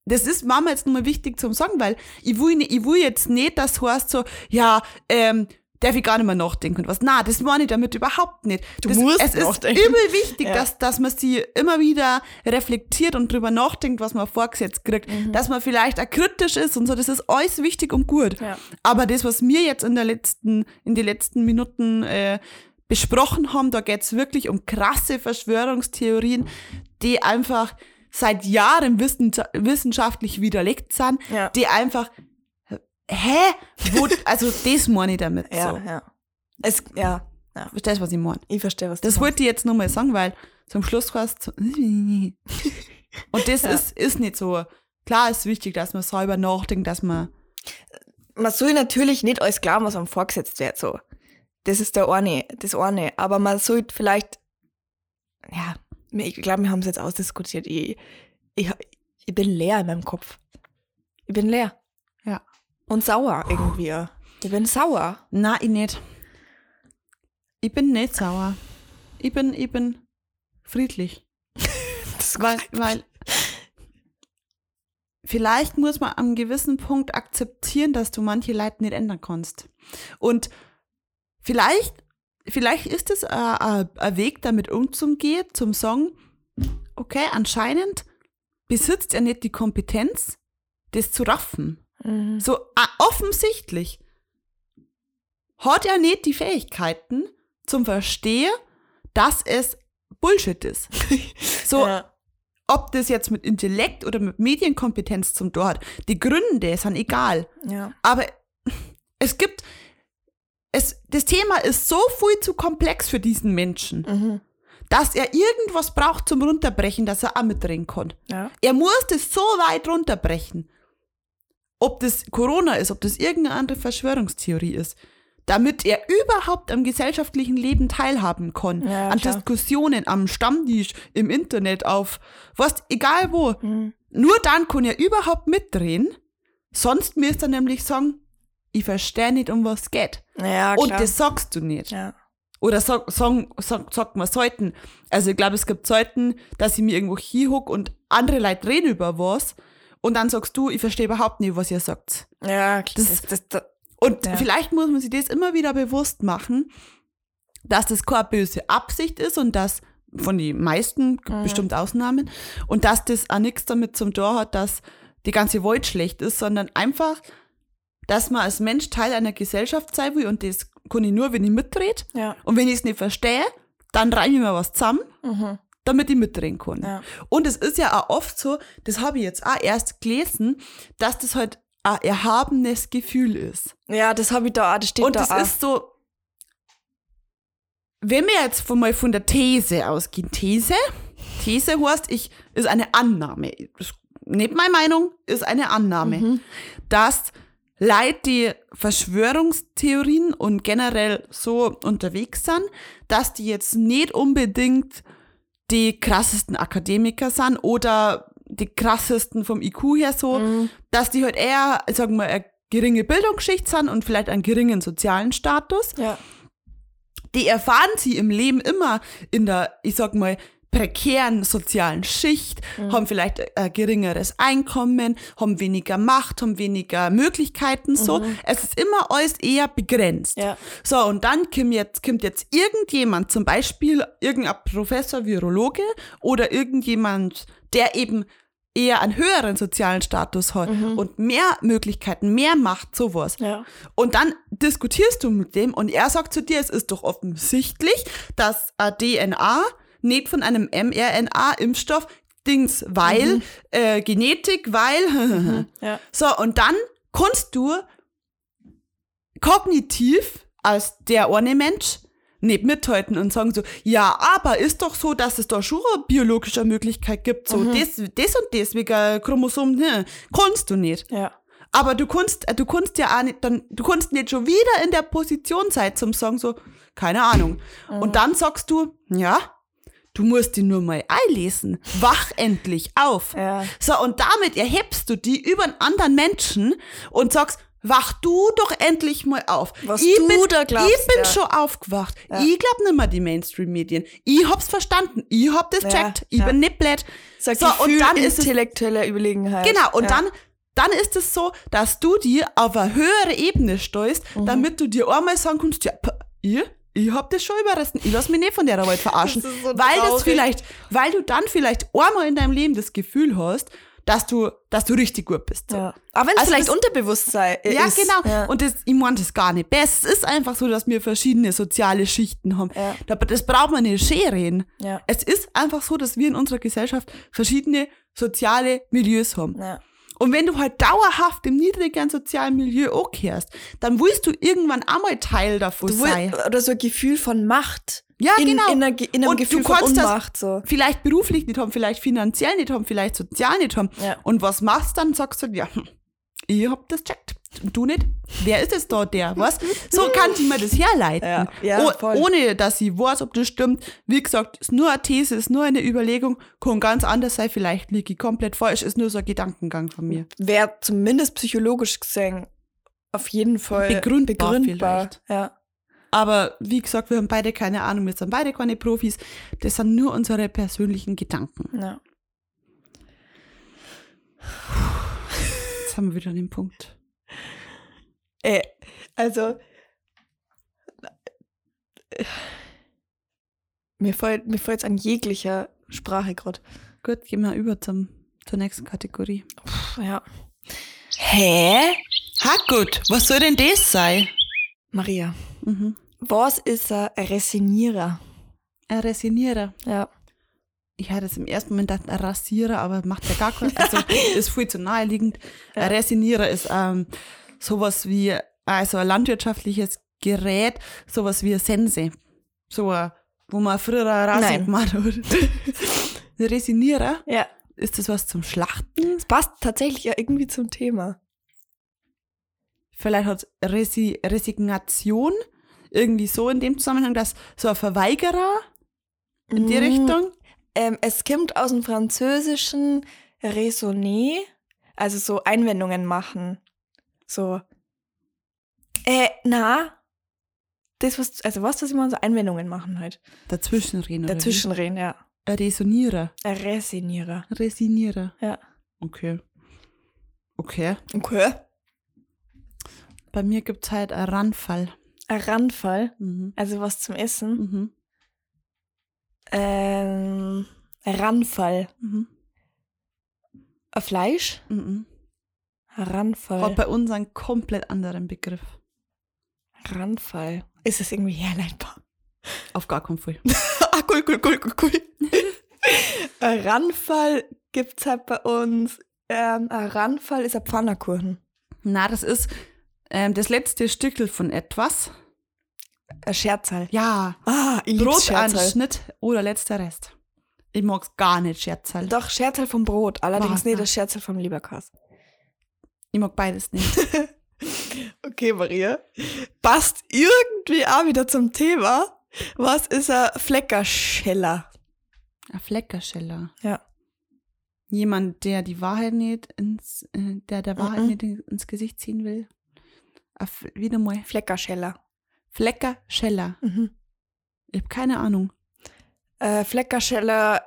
Das ist Mama jetzt nochmal wichtig zum sagen, weil ich will, ich will jetzt nicht, dass heißt so, ja, ähm, darf ich gar nicht mehr nachdenken und was. Na, das meine ich damit überhaupt nicht. Du das, musst es ist nachdenken. übel wichtig, Ja. dass, dass man sie immer wieder reflektiert und drüber nachdenkt, was man vorgesetzt kriegt. Mhm. Dass man vielleicht auch kritisch ist und so, das ist alles wichtig und gut. Ja. Aber das, was wir jetzt in der letzten, in den letzten Minuten äh, besprochen haben, da geht's wirklich um krasse Verschwörungstheorien, die einfach seit Jahren wissen, wissenschaftlich widerlegt sind, Ja. die einfach, hä? Wo, also das meine ich damit Ja, so. ja. Es, ja, ja. Verstehst du, was ich meine? Ich verstehe, was Das wollte ich jetzt nochmal sagen, weil zum Schluss es so, und das Ja. ist, ist nicht so. Klar ist wichtig, dass man selber nachdenkt, dass man man soll natürlich nicht alles glauben, was einem vorgesetzt wird, so. Das ist der eine, das eine. Aber man sollte vielleicht, ja, ich glaube, wir haben es jetzt ausdiskutiert. Ich, ich, ich bin leer in meinem Kopf. Ich bin leer. Und sauer irgendwie. Ich bin sauer. Na, ich nicht. Ich bin nicht sauer. Ich bin, ich bin friedlich. Weil, weil vielleicht muss man am gewissen Punkt akzeptieren, dass du manche Leute nicht ändern kannst. Und vielleicht, vielleicht ist es ein Weg, damit umzugehen, zum Song, okay, anscheinend besitzt er nicht die Kompetenz, das zu raffen. Mhm. So ah, offensichtlich hat er nicht die Fähigkeiten zum Verstehen, dass es Bullshit ist. So, Ja. ob das jetzt mit Intellekt oder mit Medienkompetenz zum Tor hat, die Gründe sind egal. Ja. Aber es gibt, es, das Thema ist so viel zu komplex für diesen Menschen, Mhm. dass er irgendwas braucht zum Runterbrechen, dass er auch mitreden kann. Ja. Er muss das so weit runterbrechen. Ob das Corona ist, ob das irgendeine andere Verschwörungstheorie ist, damit er überhaupt am gesellschaftlichen Leben teilhaben kann. Ja, an klar. Diskussionen, am Stammtisch, im Internet, auf was, egal wo. Mhm. Nur dann kann er überhaupt mitdrehen. Sonst müsste er nämlich sagen, ich verstehe nicht, um was es geht. Ja, Und das sagst du nicht. ja. Oder sag, sag, sag, sagt man sollten. Also ich glaube, es gibt Zeiten, dass ich mir irgendwo hinhock und andere Leute reden über was und dann sagst du, ich verstehe überhaupt nicht, was ihr sagt. Ja, Das- das, das, Und Ja. vielleicht muss man sich das immer wieder bewusst machen, dass das keine böse Absicht ist und dass von den meisten, Mhm. bestimmt Ausnahmen, und dass das auch nichts damit zum Tor hat, dass die ganze Welt schlecht ist, sondern einfach, dass man als Mensch Teil einer Gesellschaft sein will und das kann ich nur, wenn ich mitdreht. ja. Und wenn ich es nicht verstehe, dann reime ich mir was zusammen, Mhm. Damit ich mitreden kann. Ja. Und es ist ja auch oft so, das habe ich jetzt auch erst gelesen, dass das halt ein erhabenes Gefühl ist. Ja, das habe ich da auch, das steht Und da das auch. ist so, wenn wir jetzt von mal von der These ausgehen, These, These heißt, ich, ist eine Annahme, ist nicht meine Meinung, ist eine Annahme, Mhm. dass Leute, die Verschwörungstheorien und generell so unterwegs sind, dass die jetzt nicht unbedingt die krassesten Akademiker sind oder die krassesten vom IQ her so, Mhm. dass die halt eher, sagen wir, eine geringe Bildungsschicht sind und vielleicht einen geringen sozialen Status. Ja. Die erfahren sie im Leben immer in der, ich sag mal, prekären sozialen Schicht, haben vielleicht ein geringeres Einkommen, haben weniger Macht, haben weniger Möglichkeiten, so. Es ist immer alles eher begrenzt. Ja. So, und dann kommt jetzt, kommt jetzt irgendjemand, zum Beispiel irgendein Professor, Virologe oder irgendjemand, der eben eher einen höheren sozialen Status hat und mehr Möglichkeiten, mehr Macht, sowas. Ja. Und dann diskutierst du mit dem und er sagt zu dir, es ist doch offensichtlich, dass ein DNA nicht von einem mRNA-Impfstoff Dings, weil äh, Genetik, weil Ja. so und dann kannst du kognitiv als der eine Mensch nicht mithalten und sagen so, ja, aber ist doch so, dass es da schon eine biologische Möglichkeit gibt, so das, das und das wegen Chromosom, ne, kannst du nicht. Ja. Aber du kannst, du kannst ja auch nicht, dann, du kannst nicht schon wieder in der Position sein zum sagen so, keine Ahnung. Und dann sagst du, ja, du musst die nur mal einlesen. Wach endlich auf. Ja. So, und damit erhebst du die über einen anderen Menschen und sagst, wach du doch endlich mal auf. Was ich du bin, da glaubst, Ich bin ja. schon aufgewacht. Ich glaub nicht mehr die Mainstream-Medien. Ich hab's verstanden. Ich hab das Ja, checkt. Ich ja. bin nicht blöd. Sag So, und dann ist es intellektuelle Überlegenheit. Genau, und ja. dann, dann ist es so, dass du dir auf eine höhere Ebene steuerst, Mhm. damit du dir einmal sagen kannst, ja, p- ich, hab das schon überrissen, ich lass mich nicht von der Welt verarschen. Das ist so weil das traurig. vielleicht, weil du dann vielleicht einmal in deinem Leben das Gefühl hast, dass du, dass du richtig gut bist. So. Ja. Aber wenn es Also vielleicht das- Unterbewusstsein ist. Ja, genau. Ja. Und das, ich meine das gar nicht besser. Es ist einfach so, dass wir verschiedene soziale Schichten haben. Ja. Da- Das braucht man nicht scheren. Ja. Es ist einfach so, dass wir in unserer Gesellschaft verschiedene soziale Milieus haben. ja. Und wenn du halt dauerhaft im niedrigeren sozialen Milieu ankehrst, dann willst du irgendwann einmal Teil davon Du sein. will, oder so ein Gefühl von Macht. Ja, in, genau. In, einer, in einem Und du Gefühl von Unmacht. So. Vielleicht beruflich nicht haben, vielleicht finanziell nicht haben, vielleicht sozial nicht haben. Ja. Und was machst du dann? Sagst du, ja, ich hab das checkt. Und du nicht? Wer ist es da, der? Was? So kann ich mir das herleiten. Ja, ja, Oh- ohne, dass ich weiß, ob das stimmt. Wie gesagt, ist nur eine These, ist nur eine Überlegung, kann ganz anders sein. Vielleicht liege ich komplett falsch, ist nur so ein Gedankengang von mir. Wäre zumindest psychologisch gesehen auf jeden Fall Begründbar begründbar. Ja. Aber wie gesagt, wir haben beide keine Ahnung, wir sind beide keine Profis. Das sind nur unsere persönlichen Gedanken. ja. sind wir wieder dem Punkt. Äh, also. Mir fällt mir fällt's an jeglicher Sprache gerade. Gut, gehen wir über zum, zur nächsten Kategorie. Ja. Hä? Ha gut, was soll denn das sein? Maria, Mhm. was ist ein Resinierer? Ein Resinierer. Ja. Ich hatte es im ersten Moment gedacht, ein Rasierer, aber macht ja gar keinen. Also ist viel zu naheliegend. Ja. Ein Resinierer ist ähm, sowas wie also ein landwirtschaftliches Gerät, sowas wie ein Sense. So ein, wo man früher Rasen Nein. gemacht hat. ein Resinierer, Ja. ist das was zum Schlachten? Es passt tatsächlich ja irgendwie zum Thema. Vielleicht hat Resi Resignation irgendwie so in dem Zusammenhang, dass so ein Verweigerer in die Mm, Richtung. Ähm, es kommt aus dem Französischen Raisonner, also so Einwendungen machen. So. Äh, na. Das, was, also was, was ich mal so Einwendungen machen halt. Dazwischenreden. Dazwischenreden, ja. Ein Resonierer. Ein Resinierer. Resinierer. Ja. Okay. Okay. Okay. Bei mir gibt es halt einen Ranfall. Ein Randfall, Mhm. also was zum Essen. Mhm. Ähm, Ranfall. Mhm. Ein Fleisch? Mhm. Ranfall. Hat bei uns einen komplett anderen Begriff. Ranfall. Ist es irgendwie herleitbar? Auf gar keinen Fall. ah, cool, cool, cool, cool, cool. Ranfall gibt's halt bei uns. Ähm, ein Ranfall ist ein Pfannerkuchen. Na, das ist ähm, das letzte Stückel von etwas. Ein Scherzal. Ja. Ah, ich. Brotanschnitt oder letzter Rest. Ich mag's gar nicht, Scherzal. Doch, Scherzal vom Brot. Allerdings Was? nicht das Scherzal vom Leberkas. Ich mag beides nicht. Okay, Maria. Passt irgendwie auch wieder zum Thema. Was ist ein Fleckerscheller? Ein Fleckerscheller. Ja. Jemand, der die Wahrheit nicht ins, äh, der der Wahrheit Mhm. nicht in- ins Gesicht ziehen will. Ein Wieder mal. Fleckerscheller. Fleckerscheller. Mhm. Ich habe keine Ahnung. Äh, Fleckerscheller,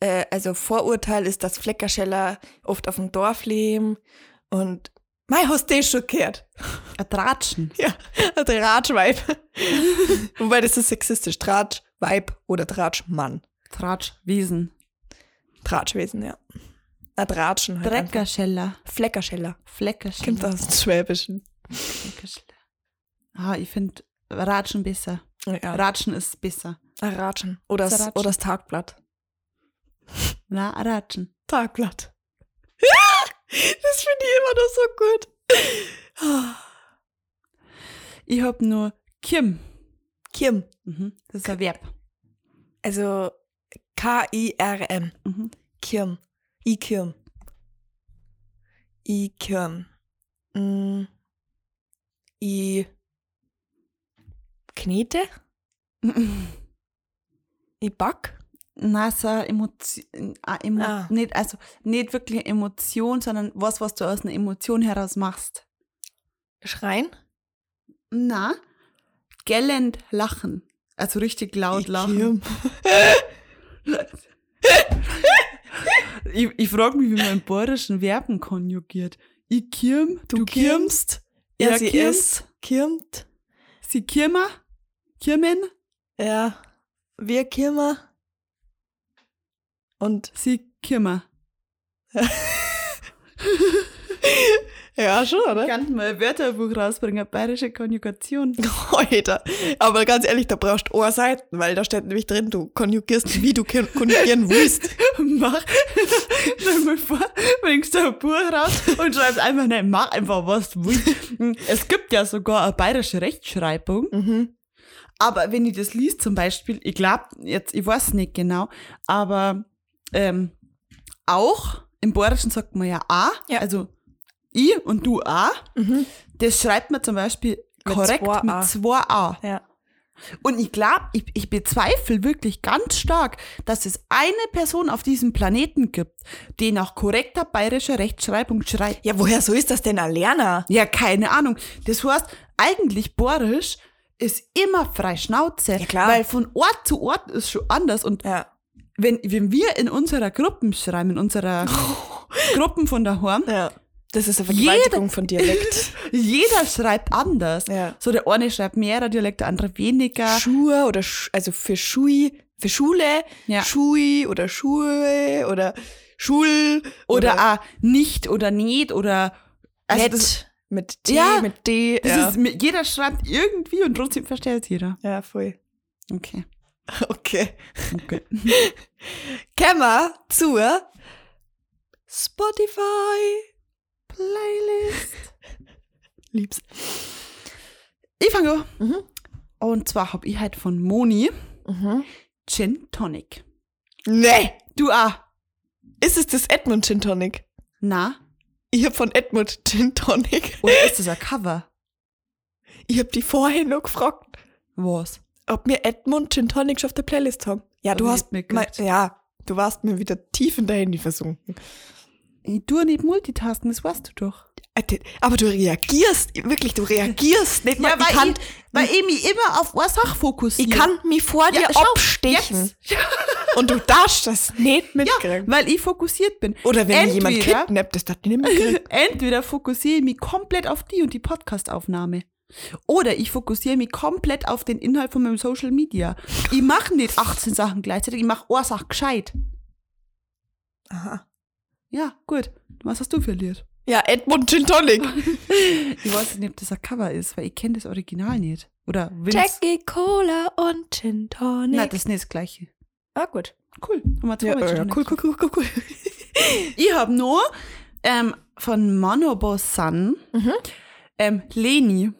äh, also Vorurteil ist, dass Fleckerscheller oft auf dem Dorf leben und mein hast du schon gehört. Ein Tratschen. Ja, ein Tratschweib. Wobei das ist sexistisch. Tratschweib oder Tratschmann. Tratschwesen. Tratschwesen, ja. Ein Tratschen halt. Dreckerscheller. Fleckerscheller. Kommt Fleckerscheller. aus dem Schwäbischen. Fleckerscheller. Ah, ich finde Ratschen besser. Ja, Ratschen ist besser. ein Ratschen. Oder Das Ratschen. oder das Tagblatt. Na, Ratschen. Tagblatt. das finde ich immer noch so gut. Ich hab nur Kim. Kim. Mhm. Das ist ein Verb. Also K-I-R-M. Mhm. Kirm. I-Kirm. I-Kirm. Mm. I. Knete? I Back? Na, so Emotion, Emo Ah. nicht, also nicht wirklich Emotion, sondern was, was du aus einer Emotion heraus machst. Schreien? Na, gellend lachen. Also richtig laut lachen. Ich, ich frage mich, wie man im Bayerischen Verben konjugiert. Ich kirm, du, kirmst, Ja, er sie kirmt, sie kirma, kirmen, Ja. Wir Kirmer. Und. sie kirma. Ja, schon, oder? Ich kann mal ein Wörterbuch rausbringen, bayerische Konjugation. Alter. Aber ganz ehrlich, da brauchst du Seiten, weil da steht nämlich drin, du konjugierst, wie du kon- konjugieren willst. Mach, stell mal vor, bringst du ein Buch raus und schreibst einfach, nein, mach einfach was du willst. Es gibt ja sogar eine bayerische Rechtschreibung. Mhm. Aber wenn ich das liest zum Beispiel, ich glaube, jetzt, ich weiß nicht genau, aber ähm, auch im Bayerischen sagt man ja A, Ja. also ich und du A. Mhm. Das schreibt man zum Beispiel Mit korrekt zwei mit zwei A. Ja. Und ich glaube, ich, ich bezweifle wirklich ganz stark, dass es eine Person auf diesem Planeten gibt, die nach korrekter bayerischer Rechtschreibung schreibt. Ja, woher so ist das denn ein Lerner? Ja, keine Ahnung. Das heißt, eigentlich Bayerisch ist immer frei Schnauze. Ja, klar. Weil von Ort zu Ort ist schon anders. Und Ja. wenn, wenn wir in unserer Gruppen schreiben, in unserer Gruppen von daheim, Ja. Das ist eine Vergewaltigung von Dialekt. Jeder schreibt anders. Ja. So der eine schreibt mehr Dialekt, der andere weniger. Schuhe oder Sch also für Schui, für Schule, Ja. Schui oder Schuhe oder Schul Oder auch nicht oder nicht oder also Nett das, mit T, Ja, mit D. ja. ist, jeder schreibt irgendwie und trotzdem versteht es jeder. ja, voll. Okay. Okay. okay. Kommen wir zur Spotify. Playlist. Lieb's. Ich fange an. Mhm. Und zwar habe ich halt von Moni Mhm. Gin Tonic. Nee. Du auch. Ist es das Edmund Gin Tonic? Na? Ich hab von Edmund Gin Tonic. Oder ist das ein Cover? Ich hab die vorhin noch gefragt, Was? ob mir Edmund Gin Tonic schon auf der Playlist haben. Ja, du hast mitgekriegt. ja, du warst mir wieder tief in dein Handy versunken. Ich tue nicht multitasken, das weißt du doch. Äh, Aber du reagierst, wirklich, du reagierst nicht mal. ich, kann, ich, weil ich mich immer auf eine Sache fokussiere. ich kann mich vor dir schau, abstechen. jetzt. Und du darfst das nicht mitkriegen. Weil ich fokussiert bin. Oder wenn jemand Entweder- kidnappt, das darf ich nicht mitkriegen. Entweder fokussiere ich mich komplett auf die und die Podcastaufnahme. Oder ich fokussiere mich komplett auf den Inhalt von meinem Social Media. Ich mache nicht 18 Sachen gleichzeitig, ich mache eine Sache gescheit. Aha. Ja, gut. Was hast du Lied? Ja, Edmund Gin Tonic. Ich weiß nicht, ob das ein Cover ist, weil ich kenne das Original nicht. Oder Vince. Jackie Cola und Gin Tonic. Nein, das ist nicht das gleiche. Ah, gut. Cool. Haben wir zwei Ja, äh, cool, cool, cool, cool, cool. Ich habe nur ähm, von Manobo-san Mhm. ähm, Leni.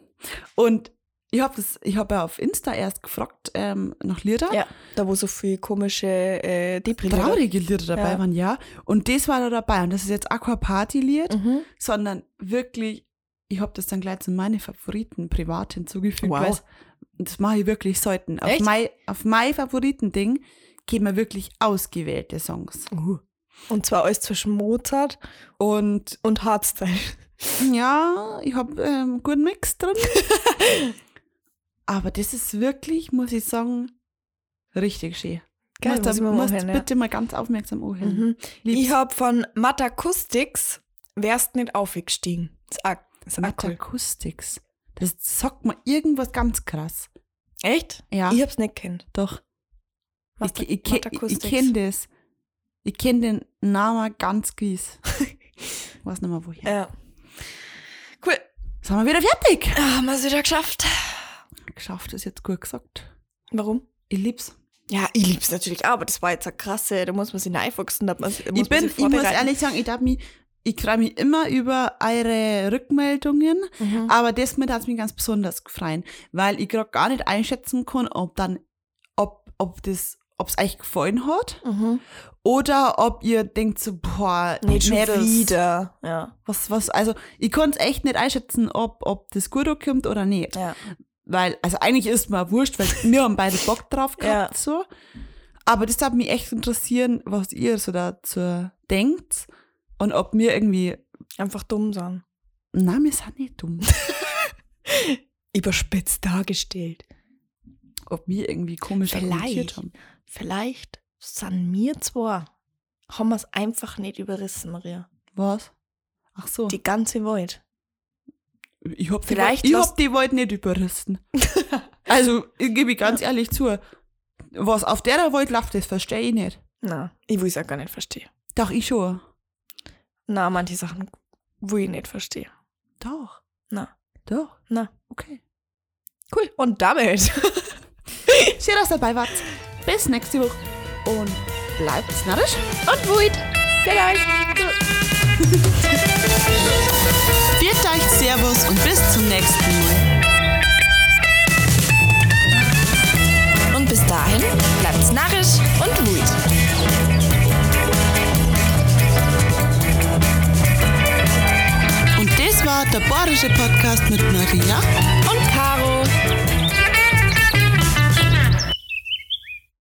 Und ich habe habe ja auf Insta erst gefragt ähm, nach Lieder. Ja, da wo so viel komische äh, Traurige Lieder dabei Ja. waren, ja. Und das war da dabei. Und das ist jetzt Aqua Party-Lied, Mhm. sondern wirklich, ich habe das dann gleich zu meinen Favoriten privat hinzugefügt. Wow. Und das mache ich wirklich selten. Auf Echt? mein, auf mein Favoriten-Ding geben wir wirklich ausgewählte Songs. Uh. Und zwar alles zwischen Mozart Und und Hardstyle. Ja, ich habe ähm, einen guten Mix drin. Aber das ist wirklich, muss ich sagen, richtig schön. Geil, musst muss da, musst ja. bitte mal ganz aufmerksam anhören. Mhm. Ich hab von Matakustics Wärst nicht aufgestiegen. Das. Acoustics. Das sagt mir irgendwas ganz krass. Echt? Ja, Ich hab's nicht kennt. doch. Ich, Mata- ich, ich, ich Matakustics. kenne das. Ich kenne den Namen ganz gewiss. ich weiß nicht mehr woher. Ja. Cool. Sind wir wieder fertig? Ah, haben wir es wieder geschafft. Geschafft ist jetzt gut gesagt. Warum? Ich lieb's. Ja, ich lieb's natürlich auch, aber das war jetzt eine krasse, da muss man sich reinfuchsen. Da muss, da muss ich bin, ich muss ehrlich sagen, ich darf mich, ich freue mich immer über eure Rückmeldungen, Mhm. aber das mit hat mich ganz besonders gefreut, weil ich gerade gar nicht einschätzen kann, ob dann, ob, ob das, ob es euch gefallen hat Mhm. oder ob ihr denkt so, boah, Nicht schon wieder. Ja. Was, was, also ich kann es echt nicht einschätzen, ob, ob das gut kommt oder nicht. Ja. Weil, also eigentlich ist mir wurscht, weil wir haben beide Bock drauf gehabt, Ja. so. Aber das darf mich echt interessieren, was ihr so dazu denkt und ob mir irgendwie, Einfach dumm sein. na, wir sind nicht dumm, Überspitzt dargestellt. ob wir irgendwie komisch argumentiert haben. Vielleicht sind wir zwar, haben wir es einfach nicht überrissen, Maria. Was? Ach so. Die ganze Welt. ich hab Vielleicht die, Welt- ich hab die Welt nicht überrissen. also, ich gebe ich ganz ehrlich zu. Was auf der Welt läuft, das verstehe ich nicht. Na, ich will es auch gar nicht verstehen. Doch, ich schon. Na, manche Sachen will ich nicht verstehen. Doch. Na, Doch. na. Okay. Cool. Und damit. Schön, dass ihr dabei wart. Bis nächste Woche. Und bleibt narrisch. Und Wut. Vielleicht. Viert euch Servus und bis zum nächsten Mal. Und bis dahin bleibt's narrisch und wut. Und das war der Bayerische Podcast mit Maria